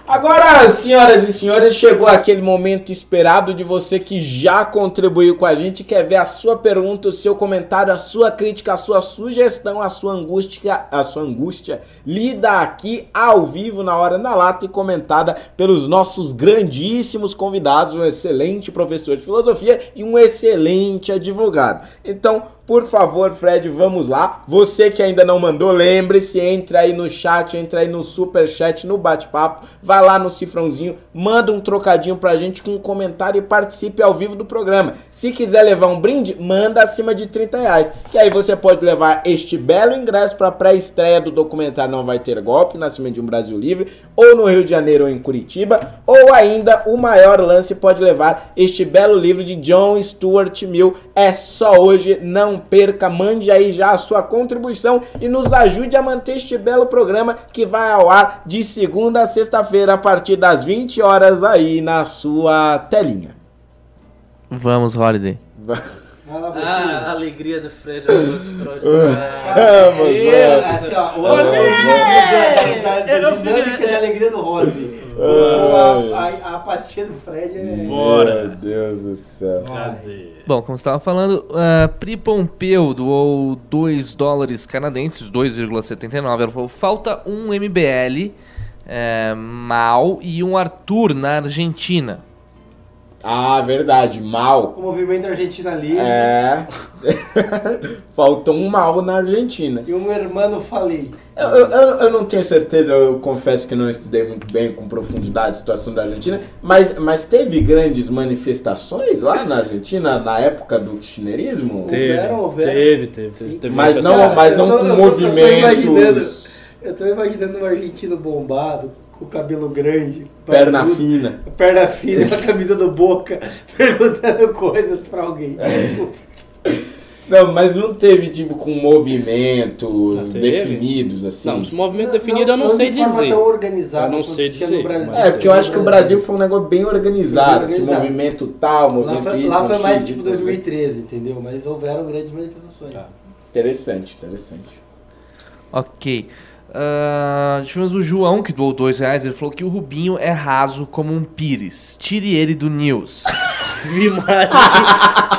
Agora, senhoras e senhores, chegou aquele momento esperado de você que já contribuiu com a gente, quer ver a sua pergunta, o seu comentário, a sua crítica, a sua sugestão, a sua angústia, a sua angústia lida aqui ao vivo na hora na lata e comentada pelos nossos grandíssimos convidados, um excelente professor de filosofia e um excelente advogado. Então, por favor, Fred, vamos lá. Você que ainda não mandou, lembre-se, entra aí no chat, entra aí no super chat, no bate-papo, vai lá no cifrãozinho, manda um trocadinho pra gente com um comentário e participe ao vivo do programa. Se quiser levar um brinde, manda acima de 30 reais, que aí você pode levar este belo ingresso para pré-estreia do documentário Não Vai Ter Golpe, Nascimento de um Brasil Livre, ou no Rio de Janeiro ou em Curitiba, ou ainda o maior lance pode levar este belo livro de John Stuart Mill. É só hoje, não perca, mande aí já a sua contribuição e nos ajude a manter este belo programa que vai ao ar de segunda a sexta-feira a partir das 20 horas aí na sua telinha. Vamos, Holiday. Ah, a alegria do Fred é trouxe Vamos, É, vamos. Assim, ó, o dinâmica da alegria do Holiday. A, a, a apatia do Fred é. Meu Deus do céu. Cadê? Bom, como você estava falando, uh, Pri Pompeu doou 2 dólares canadenses, 2,79. Ela falou, falta um MBL é, mal e um Arthur na Argentina. Ah, verdade, mal. O movimento Argentina Livre É. Faltou um mal na Argentina. e um hermano falei. Eu, eu, eu- não tenho certeza, eu confesso que não estudei muito bem com profundidade a situação da Argentina, mas, mas teve grandes manifestações lá na Argentina na época do kirchnerismo? Teve, Houveram, houveram. teve, teve, teve, teve Mas não, mas não tô- com eu tô- movimentos, Eu tô imaginando um argentino bombado, com cabelo grande, perna barbudo, fina. perna fina, com a camisa do Boca, perguntando coisas pra alguém. Não, mas não teve tipo com movimentos Não definidos assim. Não, os movimentos definidos eu não, sei de forma dizer. tão organizada Eu não sei tinha dizer, no Brasil. É, porque eu acho que o Brasil foi um negócio bem organizado, Bem esse organizado. movimento tal, Lá movimento foi, Y, lá foi mais X, tipo Y. 2013, entendeu? Mas houveram grandes manifestações. Tá. Interessante, interessante. Ok. Uh, tivemos o João, que doou 2 reais. Ele falou que o Rubinho é raso como um pires. Tire ele do news. Vi, Maria,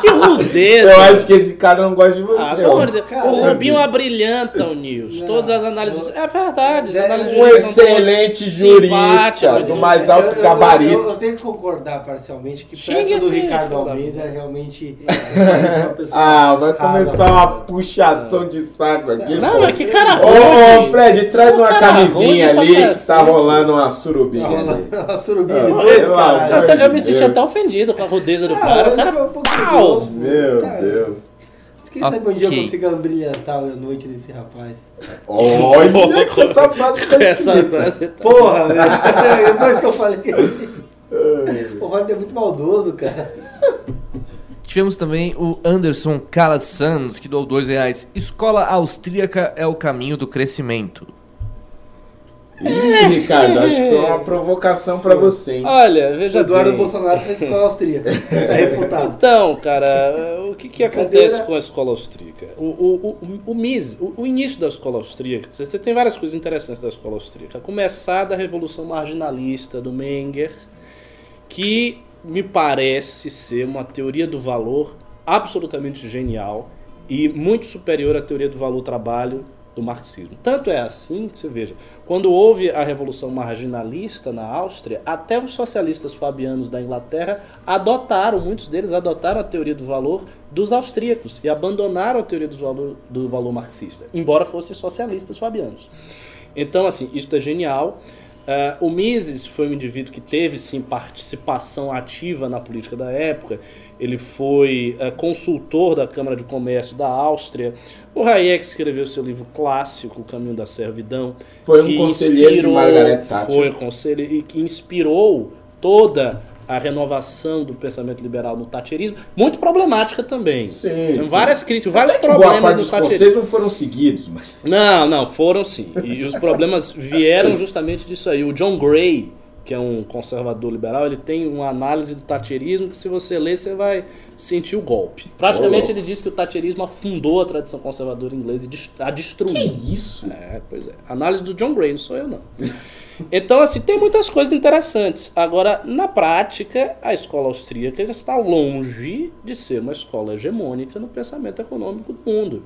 que, rudeza. Eu acho que esse cara não gosta de você. Ah, amor de Deus. Cara, o é- Rubinho abrilhanta o News. Não, Todas as análises. eu- É verdade, as É, análises Um excelente jurista, do mais Eu- alto eu- gabarito. Eu, eu tenho que concordar parcialmente que perto do Ricardo Almeida realmente uma pessoa Ah, vai começar uma né? puxação de saco aqui. Não, mas que cara Ô, ô. Fred, traz uma cara camisinha ali que tá rolando uma surubinha. ali. A surubinha de dois, Nossa, eu me senti até ofendido com a rudeza do Ah, cara. O cara. foi um pouco Pau! grosso, Meu cara. Deus. Quem sabe um dia eu consiga brilhantar a noite desse rapaz. Olha que essa frase tá Essa frase tá- Porra, velho. Depois que eu falei. O Rony é muito maldoso, cara. Tivemos também o Anderson Calasanz, que doou 2 reais. Escola austríaca é o caminho do crescimento. Ih, Ricardo, acho que foi uma provocação pra você, hein? Olha, O veja Eduardo bem. Bolsonaro fez escola austríaca. Está refutado. Então, cara, o que, que acontece com a escola austríaca? O, o, o, o MIS, o, o início da escola austríaca, você você tem várias coisas interessantes da escola austríaca. A começar da revolução marginalista do Menger, que me parece ser uma teoria do valor absolutamente genial e muito superior à teoria do valor-trabalho do marxismo. Tanto é assim que você veja, quando houve a revolução marginalista na Áustria, até os socialistas fabianos da Inglaterra adotaram, muitos deles adotaram a teoria do valor dos austríacos e abandonaram a teoria do valor, do valor marxista, embora fossem socialistas fabianos. Então, assim, isso é genial. Ah, o Mises foi um indivíduo que teve sim participação ativa na política da época. Ele foi ah, consultor da Câmara de Comércio da Áustria. O Hayek escreveu seu livro clássico, O Caminho da Servidão. Foi um conselheiro de Margaret Thatcher. Foi um conselheiro e que inspirou toda a renovação do pensamento liberal no Thatcherismo, muito problemática também. Sim, Tem sim. várias críticas, vários que boa problemas parte conselhos não foram seguidos, mas... Não, não, foram sim. E os problemas vieram justamente disso aí. O John Gray, que é um conservador liberal, ele tem uma análise do tacherismo que se você ler, você vai sentir o golpe. Praticamente Ô, ele diz que o tacherismo afundou a tradição conservadora inglesa e a destruiu. Que isso? É, pois é. Análise do John Gray, não sou eu não. Então, assim, tem muitas coisas interessantes. Agora, na prática, a escola austríaca já está longe de ser uma escola hegemônica no pensamento econômico do mundo.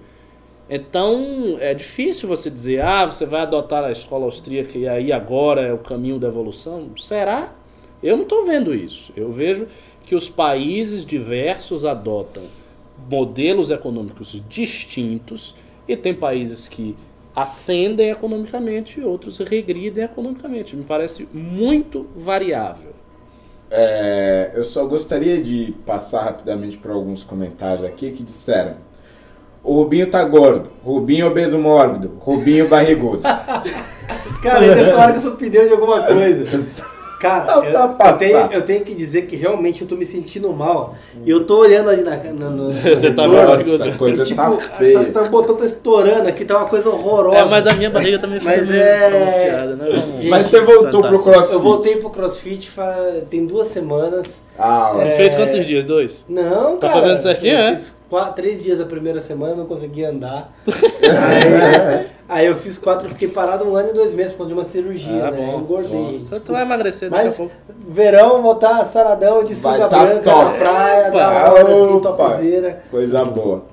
Então, é difícil você dizer, ah, você vai adotar a escola austríaca e aí agora é o caminho da evolução. Será? Eu não estou vendo isso. Eu vejo que os países diversos adotam modelos econômicos distintos e tem países que ascendem economicamente e outros regridem economicamente. Me parece muito variável. É, eu só gostaria de passar rapidamente por alguns comentários aqui que disseram o Rubinho tá gordo, Rubinho obeso mórbido, Rubinho barrigudo. Cara, ainda falaram que eu sou pneu de alguma coisa. Cara, eu, tá eu, tenho, eu tenho que dizer que realmente eu tô me sentindo mal. E eu tô olhando ali na, na, no, Você tá. Nossa, coisa e, tipo, tá tá, feia. tá, o botão tá estourando aqui, tá uma coisa horrorosa. É, mas a minha barriga também Mas meio é- pronunciada, né? Mas você voltou pro crossfit. Eu voltei pro crossfit fa- tem duas semanas. Ah. É, Fez quantos dias? Dois? Não, Tá cara. fazendo certinho, é? Fiz quatro, três dias da primeira semana, não consegui andar. aí, aí eu fiz quatro, fiquei parado um ano e dois meses por causa de uma cirurgia, Ah, né? bom, engordei. bom. Então tu vai emagrecer daqui a Mas pouco. verão, vou estar saradão de Vai sunga tá branca top. na praia, Opa, da hora, assim, opa. topzera. Coisa boa.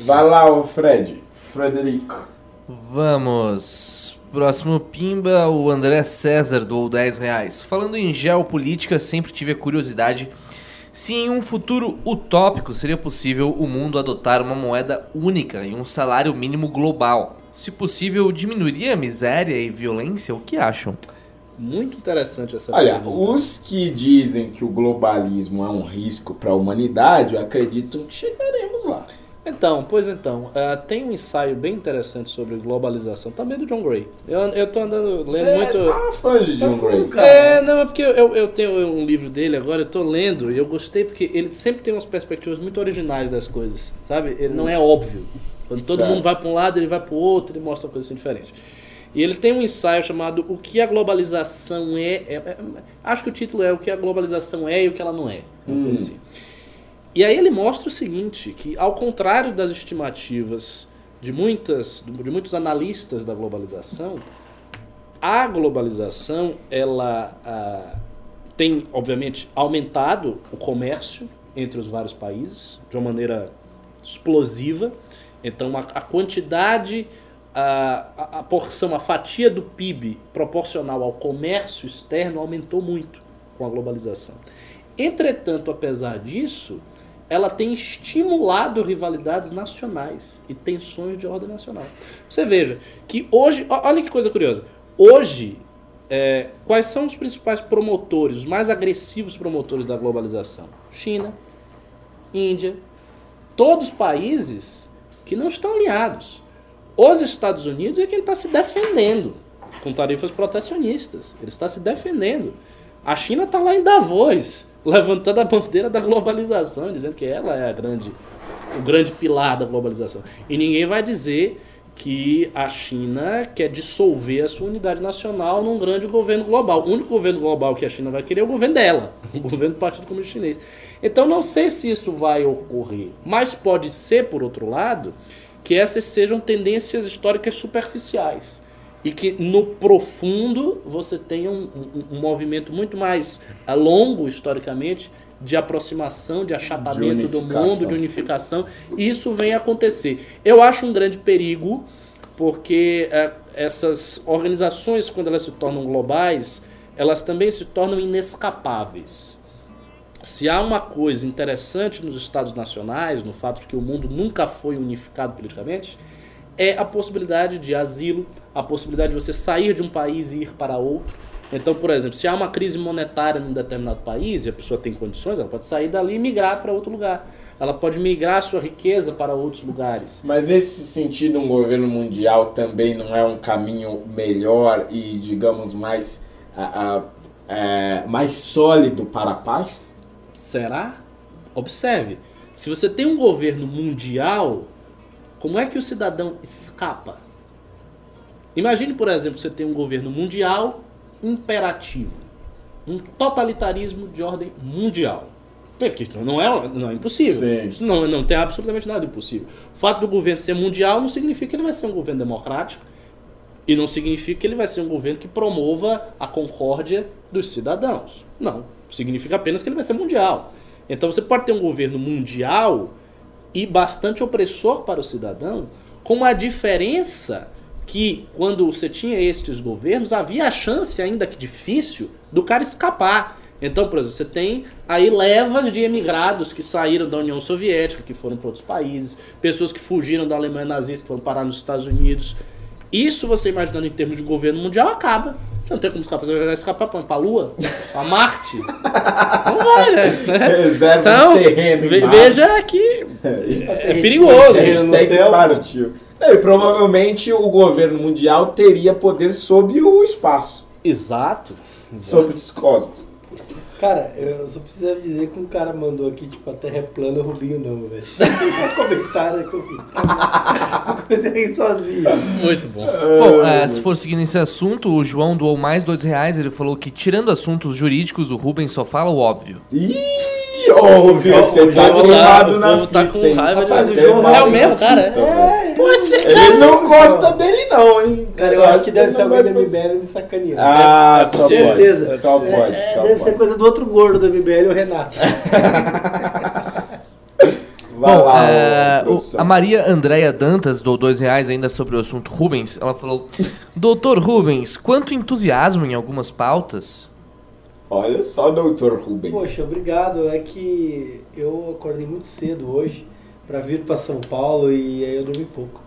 Vai lá, o Fred. Frederico. Vamos. Próximo Pimba, o André César doou 10 reais. Falando em geopolítica, sempre tive a curiosidade se em um futuro utópico seria possível o mundo adotar uma moeda única e um salário mínimo global. Se possível, diminuiria a miséria e violência? O que acham? Muito interessante essa Olha, pergunta. os que dizem que o globalismo é um risco para a humanidade, eu acredito que chegaremos lá. Então, pois então, ah, tem um ensaio bem interessante sobre globalização, também do John Gray. Eu, eu tô andando, lendo Você muito... tá fã de Tá John Gray? cara. É, não, é porque eu, eu tenho um livro dele agora, eu tô lendo e eu gostei porque ele sempre tem umas perspectivas muito originais das coisas, sabe? Ele não é óbvio. Quando todo Certo. mundo vai para um lado, ele vai para o outro, ele mostra uma coisa assim diferente. E ele tem um ensaio chamado O que a globalização é, é- é- Acho que o título é O que a globalização é e o que ela não é. Uma coisa assim. E aí ele mostra o seguinte, que ao contrário das estimativas de, muitas, de muitos analistas da globalização, a globalização ela ah, tem, obviamente, aumentado o comércio entre os vários países de uma maneira explosiva. Então, a, a quantidade, a, a, porção, a fatia do PIB proporcional ao comércio externo aumentou muito com a globalização. Entretanto, apesar disso, ela tem estimulado rivalidades nacionais e tensões de ordem nacional. Você veja que hoje, olha que coisa curiosa. Hoje, é, quais são os principais promotores, os mais agressivos promotores da globalização? China, Índia, todos países que não estão alinhados. Os Estados Unidos é quem está se defendendo com tarifas protecionistas. Ele está se defendendo. A China está lá em Davos, levantando a bandeira da globalização, dizendo que ela é a grande, o grande pilar da globalização. E ninguém vai dizer que a China quer dissolver a sua unidade nacional num grande governo global. O único governo global que a China vai querer é o governo dela, o governo do Partido Comunista Chinês. Então não sei se isso vai ocorrer, mas pode ser, por outro lado, que essas sejam tendências históricas superficiais e que no profundo você tenha um, um, um movimento muito mais uh, longo historicamente de aproximação, de achatamento De do mundo, de unificação, e isso vem acontecer. Eu acho um grande perigo, porque eh, essas organizações, quando elas se tornam globais, elas também se tornam inescapáveis. Se há uma coisa interessante nos Estados nacionais, no fato de que o mundo nunca foi unificado politicamente, é a possibilidade de asilo, a possibilidade de você sair de um país e ir para outro. Então, por exemplo, se há uma crise monetária num determinado país e a pessoa tem condições, ela pode sair dali e migrar para outro lugar. Ela pode migrar sua riqueza para outros lugares. Mas nesse sentido, um governo mundial também não é um caminho melhor e, digamos, mais, é, mais sólido para a paz? Será? Observe, se você tem um governo mundial, como é que o cidadão escapa? Imagine, por exemplo, você tem um governo mundial imperativo, um totalitarismo de ordem mundial. Porque não é, não é impossível. Sim. Isso não, não tem absolutamente nada impossível. O fato do governo ser mundial não significa que ele vai ser um governo democrático e não significa que ele vai ser um governo que promova a concórdia dos cidadãos. Não. Significa apenas que ele vai ser mundial. Então você pode ter um governo mundial e bastante opressor para o cidadão, com a diferença que quando você tinha estes governos, havia a chance, ainda que difícil, do cara escapar. Então, por exemplo, você tem aí levas de emigrados que saíram da União Soviética, que foram para outros países, pessoas que fugiram da Alemanha nazista, que foram parar nos Estados Unidos. Isso, você imaginando em termos de governo mundial, acaba. Não tem como escapar. Você vai escapar para a Lua? Para Marte? Não vai, né? Reserva Então, terreno ve- veja que é perigoso. Terreno no Hashtag céu. partiu. É, E provavelmente o governo mundial teria poder sobre o espaço, Exato. sobre os cosmos. Cara, eu só precisava dizer que um cara mandou aqui, tipo, a terra é plana, o Rubinho não, velho. Comentário que eu vi. Eu comecei a rir sozinho. Muito bom. Bom, é, se for seguindo esse assunto, o João doou mais dois reais. Ele falou que, tirando assuntos jurídicos, o Rubens só fala o óbvio. Ih, ô, Rubinho, você o tá João queimado tá- na tá com raiva Rapaz, de- o João É o mesmo, cara? velho. Pô, esse Ele não gosta dele não, hein? Cara, eu acho que deve ser alguém do gostar. MBL me sacaneando. Ah, É pode. Certeza. Só É, pode, é, só deve pode. ser coisa do outro gordo do MBL, o Renato. Vai Bom, lá, é, o- a Maria Andréia Dantas doou dois reais ainda sobre o assunto Rubens. Ela falou: Doutor Rubens, quanto entusiasmo em algumas pautas. Olha só, doutor Rubens. Poxa, obrigado. É que eu acordei muito cedo hoje pra vir pra São Paulo e aí eu dormi pouco.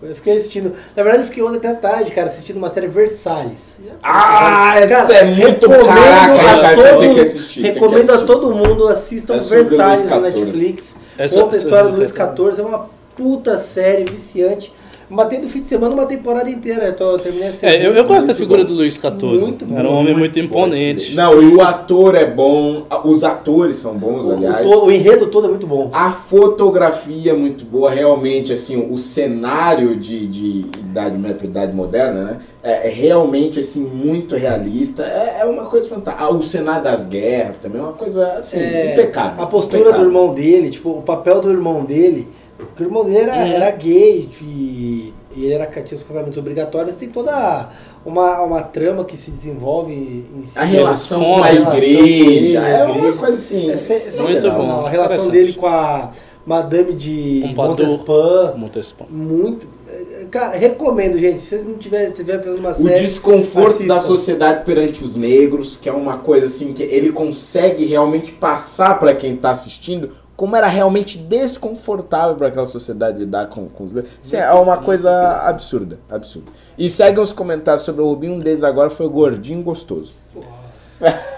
Foi- Eu fiquei assistindo. Na verdade, eu fiquei ontem até tarde, cara, assistindo uma série Versalhes. Ah, Cara, essa é muito recomendo caraca, a cara, todo- tem que assistir. Recomendo a todo mundo assistam É Versalhes na. Netflix. Essa- Conta a história do Luiz. XIV. É uma puta série viciante. Matei no fim de semana uma temporada inteira. Eu, tô, eu terminei a segunda. É, eu, eu gosto da Muito figura bom. do Luiz XIV. Muito Era um homem muito Pô, imponente. Não, e o ator é bom, os atores são bons, O, o aliás. to- o enredo todo é muito bom. A fotografia é muito boa, realmente, assim, o cenário de, de idade, idade moderna, né? É, é realmente, assim, muito realista. É, é uma coisa fantástica. Ah, o cenário das guerras também é uma coisa, assim, É, impecável. A postura impecável. do irmão dele, tipo, o papel do irmão dele. Porque o irmão dele era, Uhum. era gay e, e ele era, tinha os casamentos obrigatórios. Tem toda uma, uma trama que se desenvolve em A cima. relação com a a relação com ele, igreja, a é uma coisa assim... É, sen- Muito sensacional. bom, A relação dele com a Madame de. Montespan. Montespan. Muito. é, Cara, recomendo, gente. Se vocês não tiverem tiver uma O série. desconforto assistam. da sociedade perante os negros, que é uma coisa assim que ele consegue realmente passar para quem tá assistindo como era realmente desconfortável para aquela sociedade lidar com, com os negros. Isso é uma coisa absurda, absurda. E seguem os comentários sobre o Rubinho, um deles agora foi o gordinho gostoso.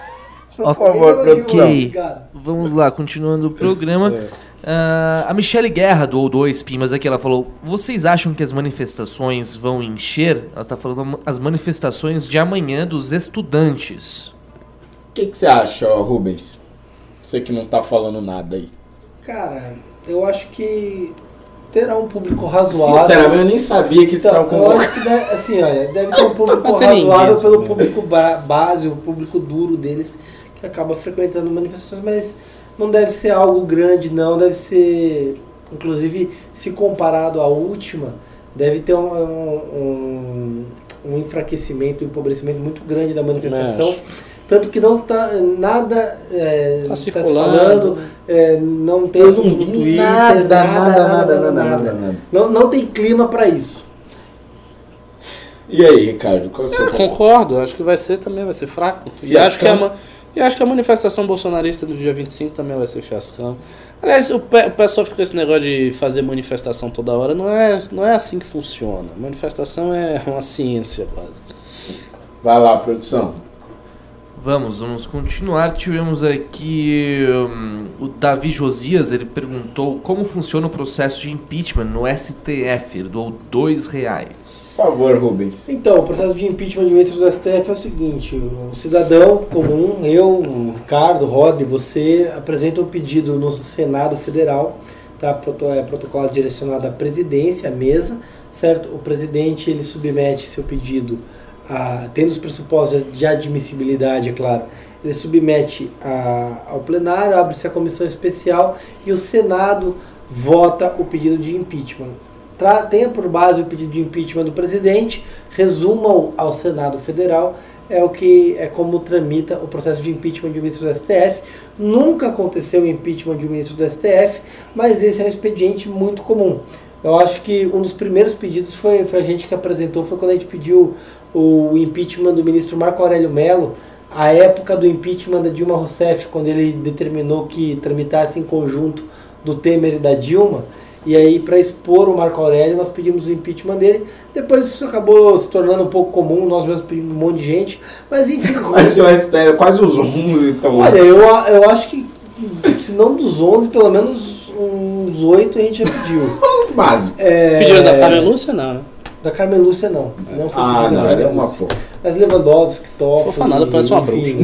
Por favor, produção. Obrigado. Vamos lá, continuando o programa. Ah, a Michele Guerra doou dois pimas aqui. Ela falou: Vocês acham que as manifestações vão encher? Ela está falando as manifestações de amanhã dos estudantes. O que, que você acha, ó, Rubens? Você que não tá falando nada aí. Cara, eu acho que terá um público razoável. Sinceramente, eu nem sabia que eles Então, eu convocando. acho que deve, assim, olha, deve ter um público razoável assim, pelo né? público ba- base, o público duro deles, que acaba frequentando manifestações, mas não deve ser algo grande, não, deve ser, inclusive, se comparado à última, deve ter um, um, um enfraquecimento, um empobrecimento muito grande da manifestação. Acho tanto que não tá nada é, tá, tá circulando, é, não tem tá Facebook, Twitter, nada, nada, nada, nada, nada, Não, não tem clima para isso. E aí, Ricardo, qual é o seu Eu concordo, acho que vai ser também, vai ser fraco. Fiascão. E acho, que é a, e acho que a manifestação bolsonarista do dia 25 também vai ser fiascão. Aliás, o, pe o pessoal fica com esse negócio de fazer manifestação toda hora, não é, não é assim que funciona. Manifestação é uma ciência quase. Vai lá, produção. Vamos, vamos continuar. Tivemos aqui hum, o Davi Josias, ele perguntou como funciona o processo de impeachment no STF. Ele doou dois reais. Por favor, Rubens. Então, o processo de impeachment de ministro do STF é o seguinte: o cidadão comum, eu, o Ricardo, Rod, você apresenta um pedido no Senado Federal, tá? Proto- É protocolo direcionado à presidência, à mesa, certo? O presidente ele submete seu pedido, a, tendo os pressupostos de admissibilidade, é claro. Ele submete a- ao plenário, abre-se a comissão especial e o Senado vota o pedido de impeachment. Tra- tenha por base o pedido de impeachment do presidente, resuma ao Senado Federal, é o que é como tramita o processo de impeachment de um ministro do STF. Nunca aconteceu o impeachment de um ministro do STF, mas esse é um expediente muito comum. Eu acho que um dos primeiros pedidos foi, foi a gente que apresentou, foi quando a gente pediu o impeachment do ministro Marco Aurélio Mello, a época do impeachment da Dilma Rousseff, quando ele determinou que tramitasse em conjunto do Temer e da Dilma. E aí, para expor o Marco Aurélio, nós pedimos o impeachment dele. Depois isso acabou se tornando um pouco comum, nós mesmos pedimos um monte de gente. Mas infelizmente. Quase, o STF, quase os 11 então. Olha, eu, eu acho que, se não dos 11, pelo menos uns 8 a gente já pediu. básico. É, Pediram da Carmen Lúcia, não, né? Da Carmen Lúcia, não. Não foi Ah, não, ela é uma fofa. Mas Lewandowski, Toffoli... Fofa nada, parece uma enfim.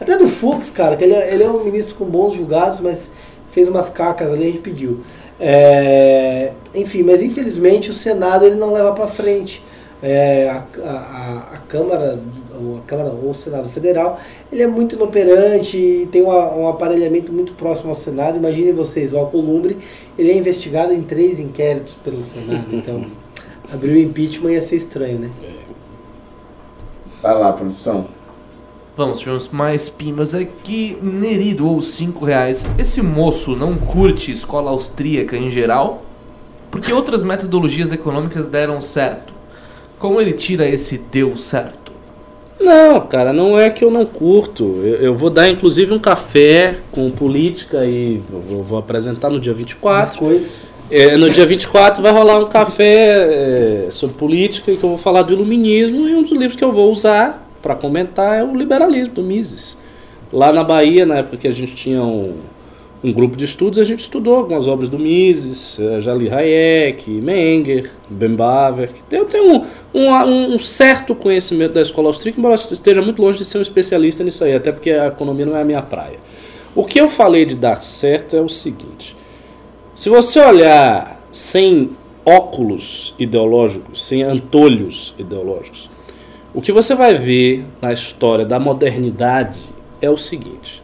Até do Fux, cara, que ele é, ele é um ministro com bons julgados, mas fez umas cacas ali, a gente pediu. É, enfim, mas infelizmente o Senado ele não leva para frente. É, a, a, a Câmara, ou a Câmara ou o Senado Federal, ele é muito inoperante e tem uma- um aparelhamento muito próximo ao Senado. Imaginem vocês, o Alcolumbre, ele é investigado em três inquéritos pelo Senado, então abrir o impeachment ia ser estranho, né? Vai lá, produção. Vamos, tivemos mais pimas aqui. Neri doou 5 reais. Esse moço não curte escola austríaca em geral? Porque outras metodologias econômicas deram certo. Como ele tira esse deu certo? Não, cara, não é que eu não curto. Eu, eu vou dar inclusive um café com política e vou, vou apresentar no dia 24. Biscoitos. É, no dia 24 vai rolar um café é, sobre política que eu vou falar do iluminismo e um dos livros que eu vou usar para comentar é o Liberalismo, do Mises. Lá na Bahia, na época que a gente tinha um, um grupo de estudos, a gente estudou algumas obras do Mises, eh, já li Hayek, Menger, Ben Baver. Eu tenho um, um, um certo conhecimento da escola austríaca, embora esteja muito longe de ser um especialista nisso aí, até porque a economia não é a minha praia. O que eu falei de dar certo é o seguinte: se você olhar sem óculos ideológicos, sem antolhos ideológicos, o que você vai ver na história da modernidade é o seguinte: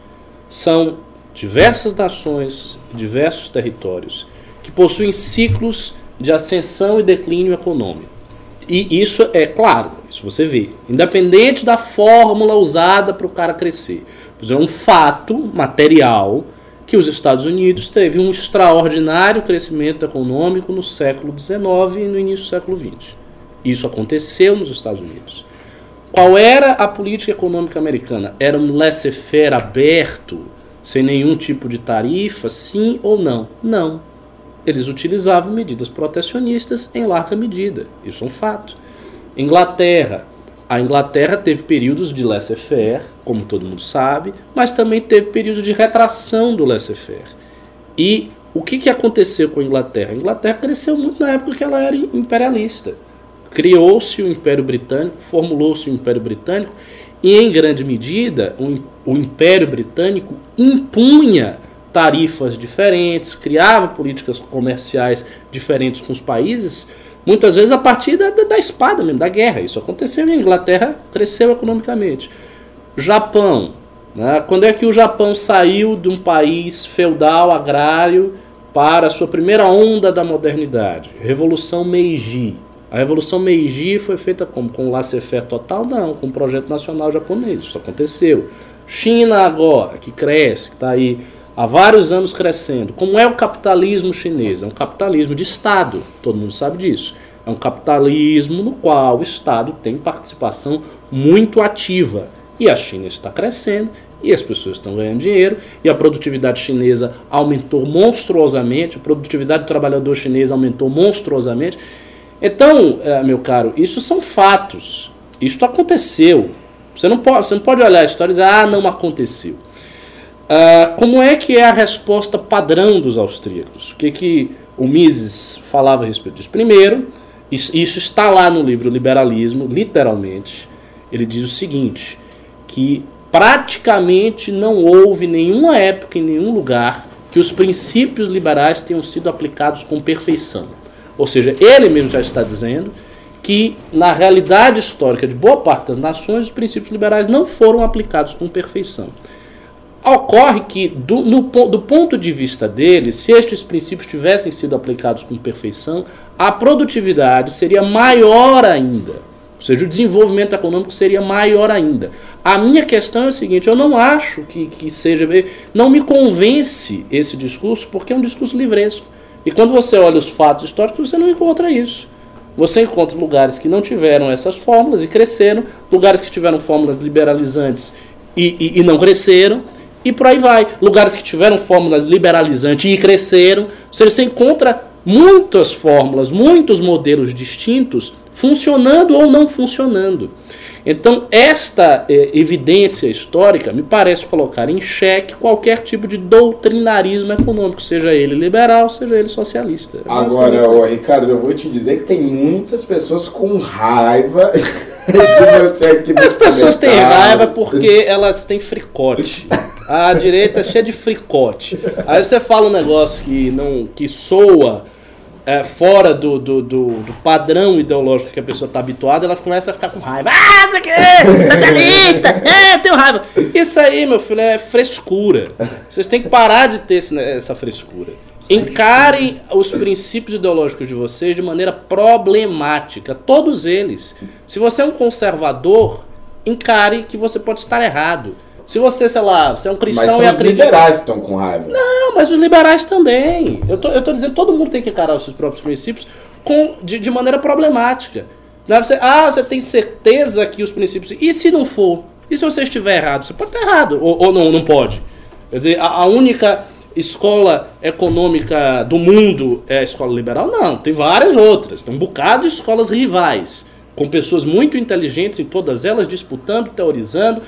são diversas nações, diversos territórios que possuem ciclos de ascensão e declínio econômico. E isso é claro, isso você vê, independente da fórmula usada para o cara crescer. É um fato material que os Estados Unidos teve um extraordinário crescimento econômico no século XIX e no início do século XX. Isso aconteceu nos Estados Unidos. Qual era a política econômica americana? Era um laissez-faire aberto, sem nenhum tipo de tarifa, sim ou não? Não. Eles utilizavam medidas protecionistas em larga medida. Isso é um fato. Inglaterra. A Inglaterra teve períodos de laissez-faire, como todo mundo sabe, mas também teve períodos de retração do laissez-faire. E o que, que aconteceu com a Inglaterra? A Inglaterra cresceu muito na época que ela era imperialista. Criou-se o Império Britânico, formulou-se o Império Britânico, e em grande medida o, o Império Britânico impunha tarifas diferentes, criava políticas comerciais diferentes com os países, muitas vezes a partir da, da, da espada mesmo, da guerra. Isso aconteceu e a Inglaterra cresceu economicamente. Japão. Né? Quando é que o Japão saiu de um país feudal, agrário, para a sua primeira onda da modernidade? Revolução Meiji. A Revolução Meiji foi feita como? Com laissez-faire total? Não, com o projeto nacional japonês. Isso aconteceu. China agora, que cresce, que está aí há vários anos crescendo. Como é o capitalismo chinês? É um capitalismo de Estado, todo mundo sabe disso. É um capitalismo no qual o Estado tem participação muito ativa. E a China está crescendo, e as pessoas estão ganhando dinheiro, e a produtividade chinesa aumentou monstruosamente, a produtividade do trabalhador chinês aumentou monstruosamente. Então, eh, meu caro, isso são fatos. Isso aconteceu. Você não pode, você não pode olhar a história e dizer, ah, não aconteceu. Uh, como é que é a resposta padrão dos austríacos? O que, que o Mises falava a respeito disso? Primeiro, isso, isso está lá no livro Liberalismo, literalmente. Ele diz o seguinte: que praticamente não houve nenhuma época em nenhum lugar que os princípios liberais tenham sido aplicados com perfeição. Ou seja, ele mesmo já está dizendo que na realidade histórica de boa parte das nações os princípios liberais não foram aplicados com perfeição. Ocorre que, do, no, do ponto de vista dele, se estes princípios tivessem sido aplicados com perfeição, a produtividade seria maior ainda. Ou seja, o desenvolvimento econômico seria maior ainda. A minha questão é a seguinte: eu não acho que, que seja. Não me convence esse discurso, porque é um discurso livresco. E quando você olha os fatos históricos, você não encontra isso. Você encontra lugares que não tiveram essas fórmulas e cresceram, lugares que tiveram fórmulas liberalizantes e, e, e não cresceram e por aí vai. Lugares que tiveram fórmulas liberalizantes e cresceram. Ou seja, você encontra muitas fórmulas, muitos modelos distintos funcionando ou não funcionando. Então, esta eh, evidência histórica me parece colocar em xeque qualquer tipo de doutrinarismo econômico, seja ele liberal, seja ele socialista. É Agora, ô, Ricardo, eu vou te dizer que tem muitas pessoas com raiva aqui As pessoas têm raiva porque elas têm fricote. A direita é cheia de fricote. Aí você fala um negócio que não que soa é, fora do, do, do, do, padrão ideológico que a pessoa está habituada, ela começa a ficar com raiva. Ah, isso aqui, socialista, é, eu tenho raiva. Isso aí, meu filho, é frescura. Vocês têm que parar de ter essa frescura. Encarem os princípios ideológicos de vocês de maneira problemática, todos eles. Se você é um conservador, encare que você pode estar errado. Se você, sei lá, você é um cristão mas são e acredita... os liberais estão com raiva. Não, mas os liberais também. Eu tô, eu tô dizendo que todo mundo tem que encarar os seus próprios princípios com, de, de maneira problemática. Não você, ah, você tem certeza que os princípios. E se não for? E se você estiver errado? Você pode estar errado. Ou, ou não, não pode. Quer dizer, a, a única escola econômica do mundo é a escola liberal? Não, tem várias outras. Tem um bocado de escolas rivais, com pessoas muito inteligentes em todas elas, disputando, teorizando,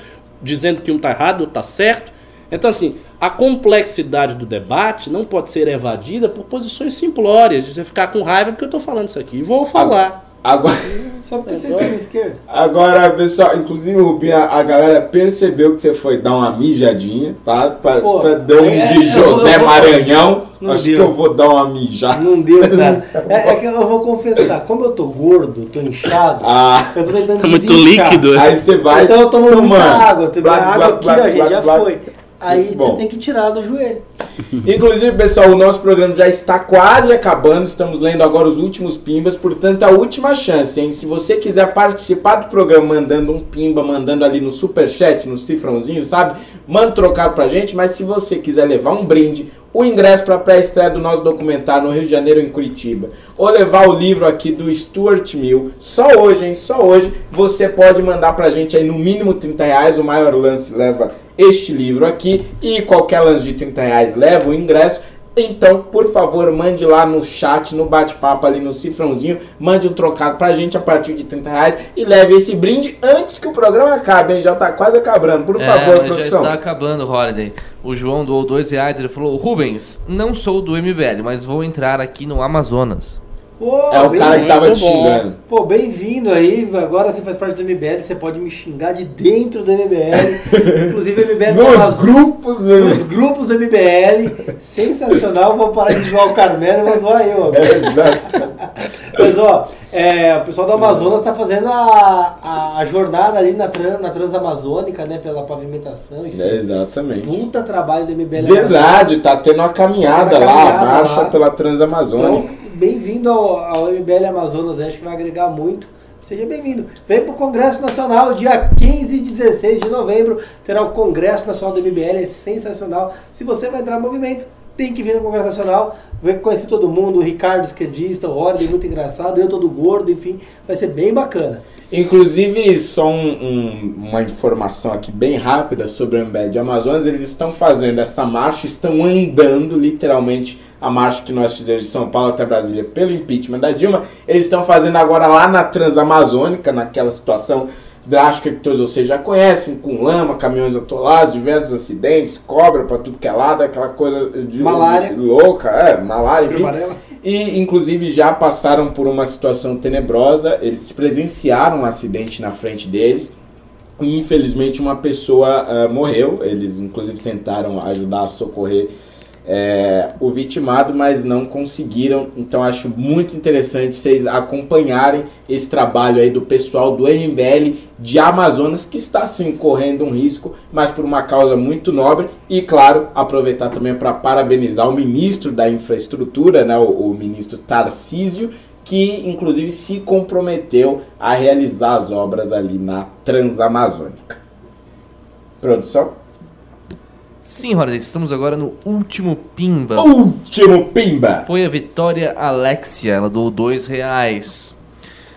dizendo que um está errado, outro está certo. Então, assim, a complexidade do debate não pode ser evadida por posições simplórias, de você ficar com raiva porque eu estou falando isso aqui. E vou falar. Agora, Só porque vocês têm esquerda. Agora, pessoal, inclusive, Rubinho, a, a galera percebeu que você foi dar uma mijadinha, tá? Pra, Pô, pra dar um é, de José Maranhão. Acho deu. que eu vou dar uma mijada. Não deu, cara. É, é, que eu vou confessar, como eu tô gordo, tô inchado, ah, eu tô tentando Tá muito líquido. Aí você vai. Então eu tomo muita água. A água aqui, ó, gente, já foi. Aí você tem que tirar do joelho. Inclusive, pessoal, o nosso programa já está quase acabando. Estamos lendo agora os últimos pimbas, portanto, a última chance, hein? Se você quiser participar do programa mandando um pimba, mandando ali no super chat, no cifrãozinho, sabe? Manda trocado pra gente, mas se você quiser levar um brinde, o ingresso para a pré-estreia do nosso documentário no Rio de Janeiro, em Curitiba, ou levar o livro aqui do Stuart Mill, só hoje, hein? Só hoje, você pode mandar pra gente aí no mínimo 30 reais. O maior lance leva este livro aqui e qualquer lance de 30 reais leva o ingresso. Então, por favor, mande lá no chat, no bate-papo ali no cifrãozinho, mande um trocado pra gente a partir de 30 reais e leve esse brinde antes que o programa acabe, hein? Já tá quase acabando. Por é, favor, produção. Já está acabando, Holiday. O João doou dois reais, ele falou, Rubens, não sou do MBL, mas vou entrar aqui no Amazonas. Ô, É o cara que tava te xingando. Pô, bem-vindo aí. Agora você faz parte do MBL, você pode me xingar de dentro do MBL. Inclusive, o MBL Nos umas- grupos, né? nos grupos do MBL. Sensacional. Vou parar de zoar o Carmelo vou zoar eu agora. É, exato. Mas ó, é, o pessoal do Amazonas está fazendo a, a, a jornada ali na, tran, na Transamazônica, né? Pela pavimentação. Enfim. É, exatamente. Puta trabalho do MBL. Verdade, Amazonas. tá tendo uma caminhada Tá lá, caminhada marcha lá. pela Transamazônica. Então, bem-vindo ao, ao MBL Amazonas, acho que vai agregar muito. Seja bem-vindo. Vem para o Congresso Nacional, dia 15 e 16 de novembro, terá o Congresso Nacional do MBL, é sensacional. Se você vai entrar no movimento, tem que vir no Congresso Nacional, vai conhecer todo mundo, o Ricardo esquerdista, o Horde muito engraçado, eu todo gordo, enfim, vai ser bem bacana. Inclusive, só um- um- uma informação aqui bem rápida sobre o de Amazonas, eles estão fazendo essa marcha, estão andando literalmente a marcha que nós fizemos de São Paulo até Brasília pelo impeachment da Dilma, eles estão fazendo agora lá na Transamazônica, naquela situação drástica que todos vocês já conhecem, com lama, caminhões atolados, diversos acidentes, cobra pra tudo que é lado, aquela coisa de Malária. louca, é, malária, enfim. Amarela. E, inclusive, já passaram por uma situação tenebrosa. Eles presenciaram um acidente na frente deles. E, infelizmente, uma pessoa ah, morreu. Eles, inclusive, tentaram ajudar a socorrer é, o vitimado, mas não conseguiram. Então, acho muito interessante vocês acompanharem esse trabalho aí do pessoal do MBL de Amazonas, que está, sim, correndo um risco, mas por uma causa muito nobre. E, claro, aproveitar também para parabenizar o ministro da Infraestrutura, né, o, o ministro Tarcísio, que, inclusive, se comprometeu a realizar as obras ali na Transamazônica. Produção? Sim, Holiday, estamos agora no último Pimba. Último Pimba! Foi a Vitória Alexia, ela doou dois reais.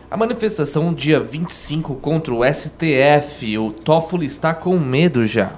A manifestação dia 25 contra o STF, o Toffoli está com medo já.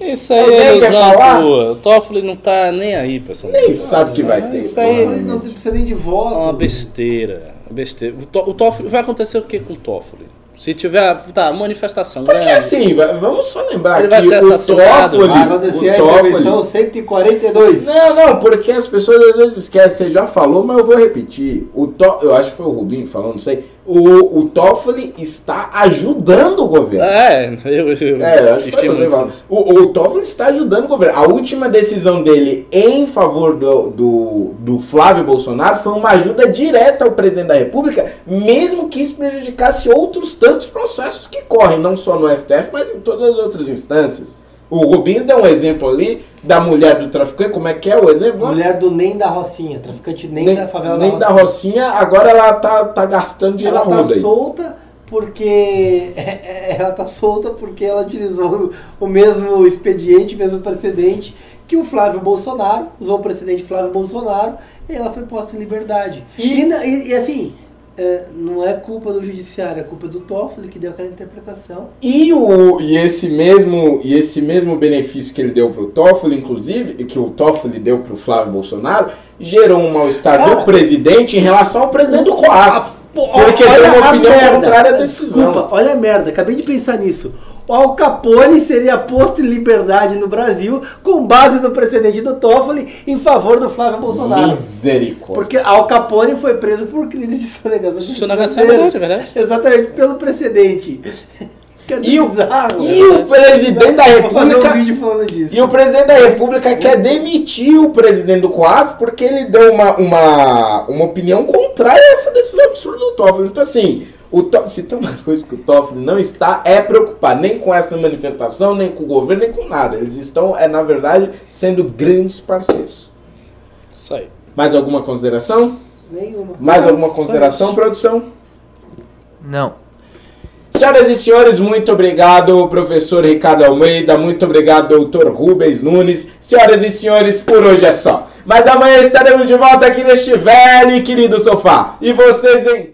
Isso aí Alguém é tua. O Toffoli não tá nem aí essa Nem sabe que vai ter. Isso aí não precisa nem de é voto. uma besteira. Uma besteira. O, To- o Toffoli, vai acontecer o que com o Toffoli? Se tiver, tá, manifestação Porque grande. assim, va- vamos só lembrar Ele que vai ser o Toffoli... Vai acontecer o a intervenção 142. Não, não, porque as pessoas às vezes esquecem, você já falou, mas eu vou repetir. O to... Eu acho que foi o Rubinho falando, não sei. O, o Toffoli está ajudando o governo. É, eu, eu É, assisti muito. O, o Toffoli está ajudando o governo. A última decisão dele em favor do, do, do Flávio Bolsonaro foi uma ajuda direta ao presidente da República, mesmo que isso prejudicasse outros tantos processos que correm, não só no STF, mas em todas as outras instâncias. O Rubinho deu um exemplo ali da mulher do traficante, como é que é o exemplo? Mulher do Nem da Rocinha, traficante nem, da favela nem da da Rocinha. Rocinha, agora ela tá, tá gastando dinheiro Ela tá roda aí. solta porque ela tá solta porque ela utilizou o mesmo expediente, o mesmo precedente que o Flávio Bolsonaro, usou o precedente Flávio Bolsonaro, e ela foi posta em liberdade. E- e- e assim, é, não é culpa do judiciário, é culpa do Toffoli que deu aquela interpretação. E, o, e, esse mesmo, e esse mesmo benefício que ele deu pro Toffoli, inclusive, e que o Toffoli deu pro Flávio Bolsonaro, gerou um mal-estar do presidente em relação ao presidente do COAF. Porque olha deu uma a opinião merda. contrária à decisão. Desculpa, olha a merda, acabei de pensar nisso. O Al Capone seria posto em liberdade no Brasil com base no precedente do Toffoli em favor do Flávio Bolsonaro. Misericórdia. Porque Al Capone foi preso por crimes de sonegação de Sonegação financeiras. é verdade, é Exatamente, pelo precedente. Quer dizer, E o, bizarro. e o presidente da Vou fazer um República. vídeo falando disso. E o presidente da República quer demitir o presidente do COAF porque ele deu uma, uma, uma opinião contrária a essa decisão absurda do Toffoli. Então, assim, o To- se tem uma coisa que o Toffoli não está, é preocupar nem com essa manifestação, nem com o governo, nem com nada. Eles estão, é, na verdade, sendo grandes parceiros. Isso aí. Mais alguma consideração? Nenhuma. Mais Não, alguma consideração, produção? Não. Senhoras e senhores, muito obrigado, professor Ricardo Almeida, muito obrigado, doutor Rubens Nunes. Senhoras e senhores, por hoje é só. Mas amanhã estaremos de volta aqui neste velho e querido sofá. E vocês em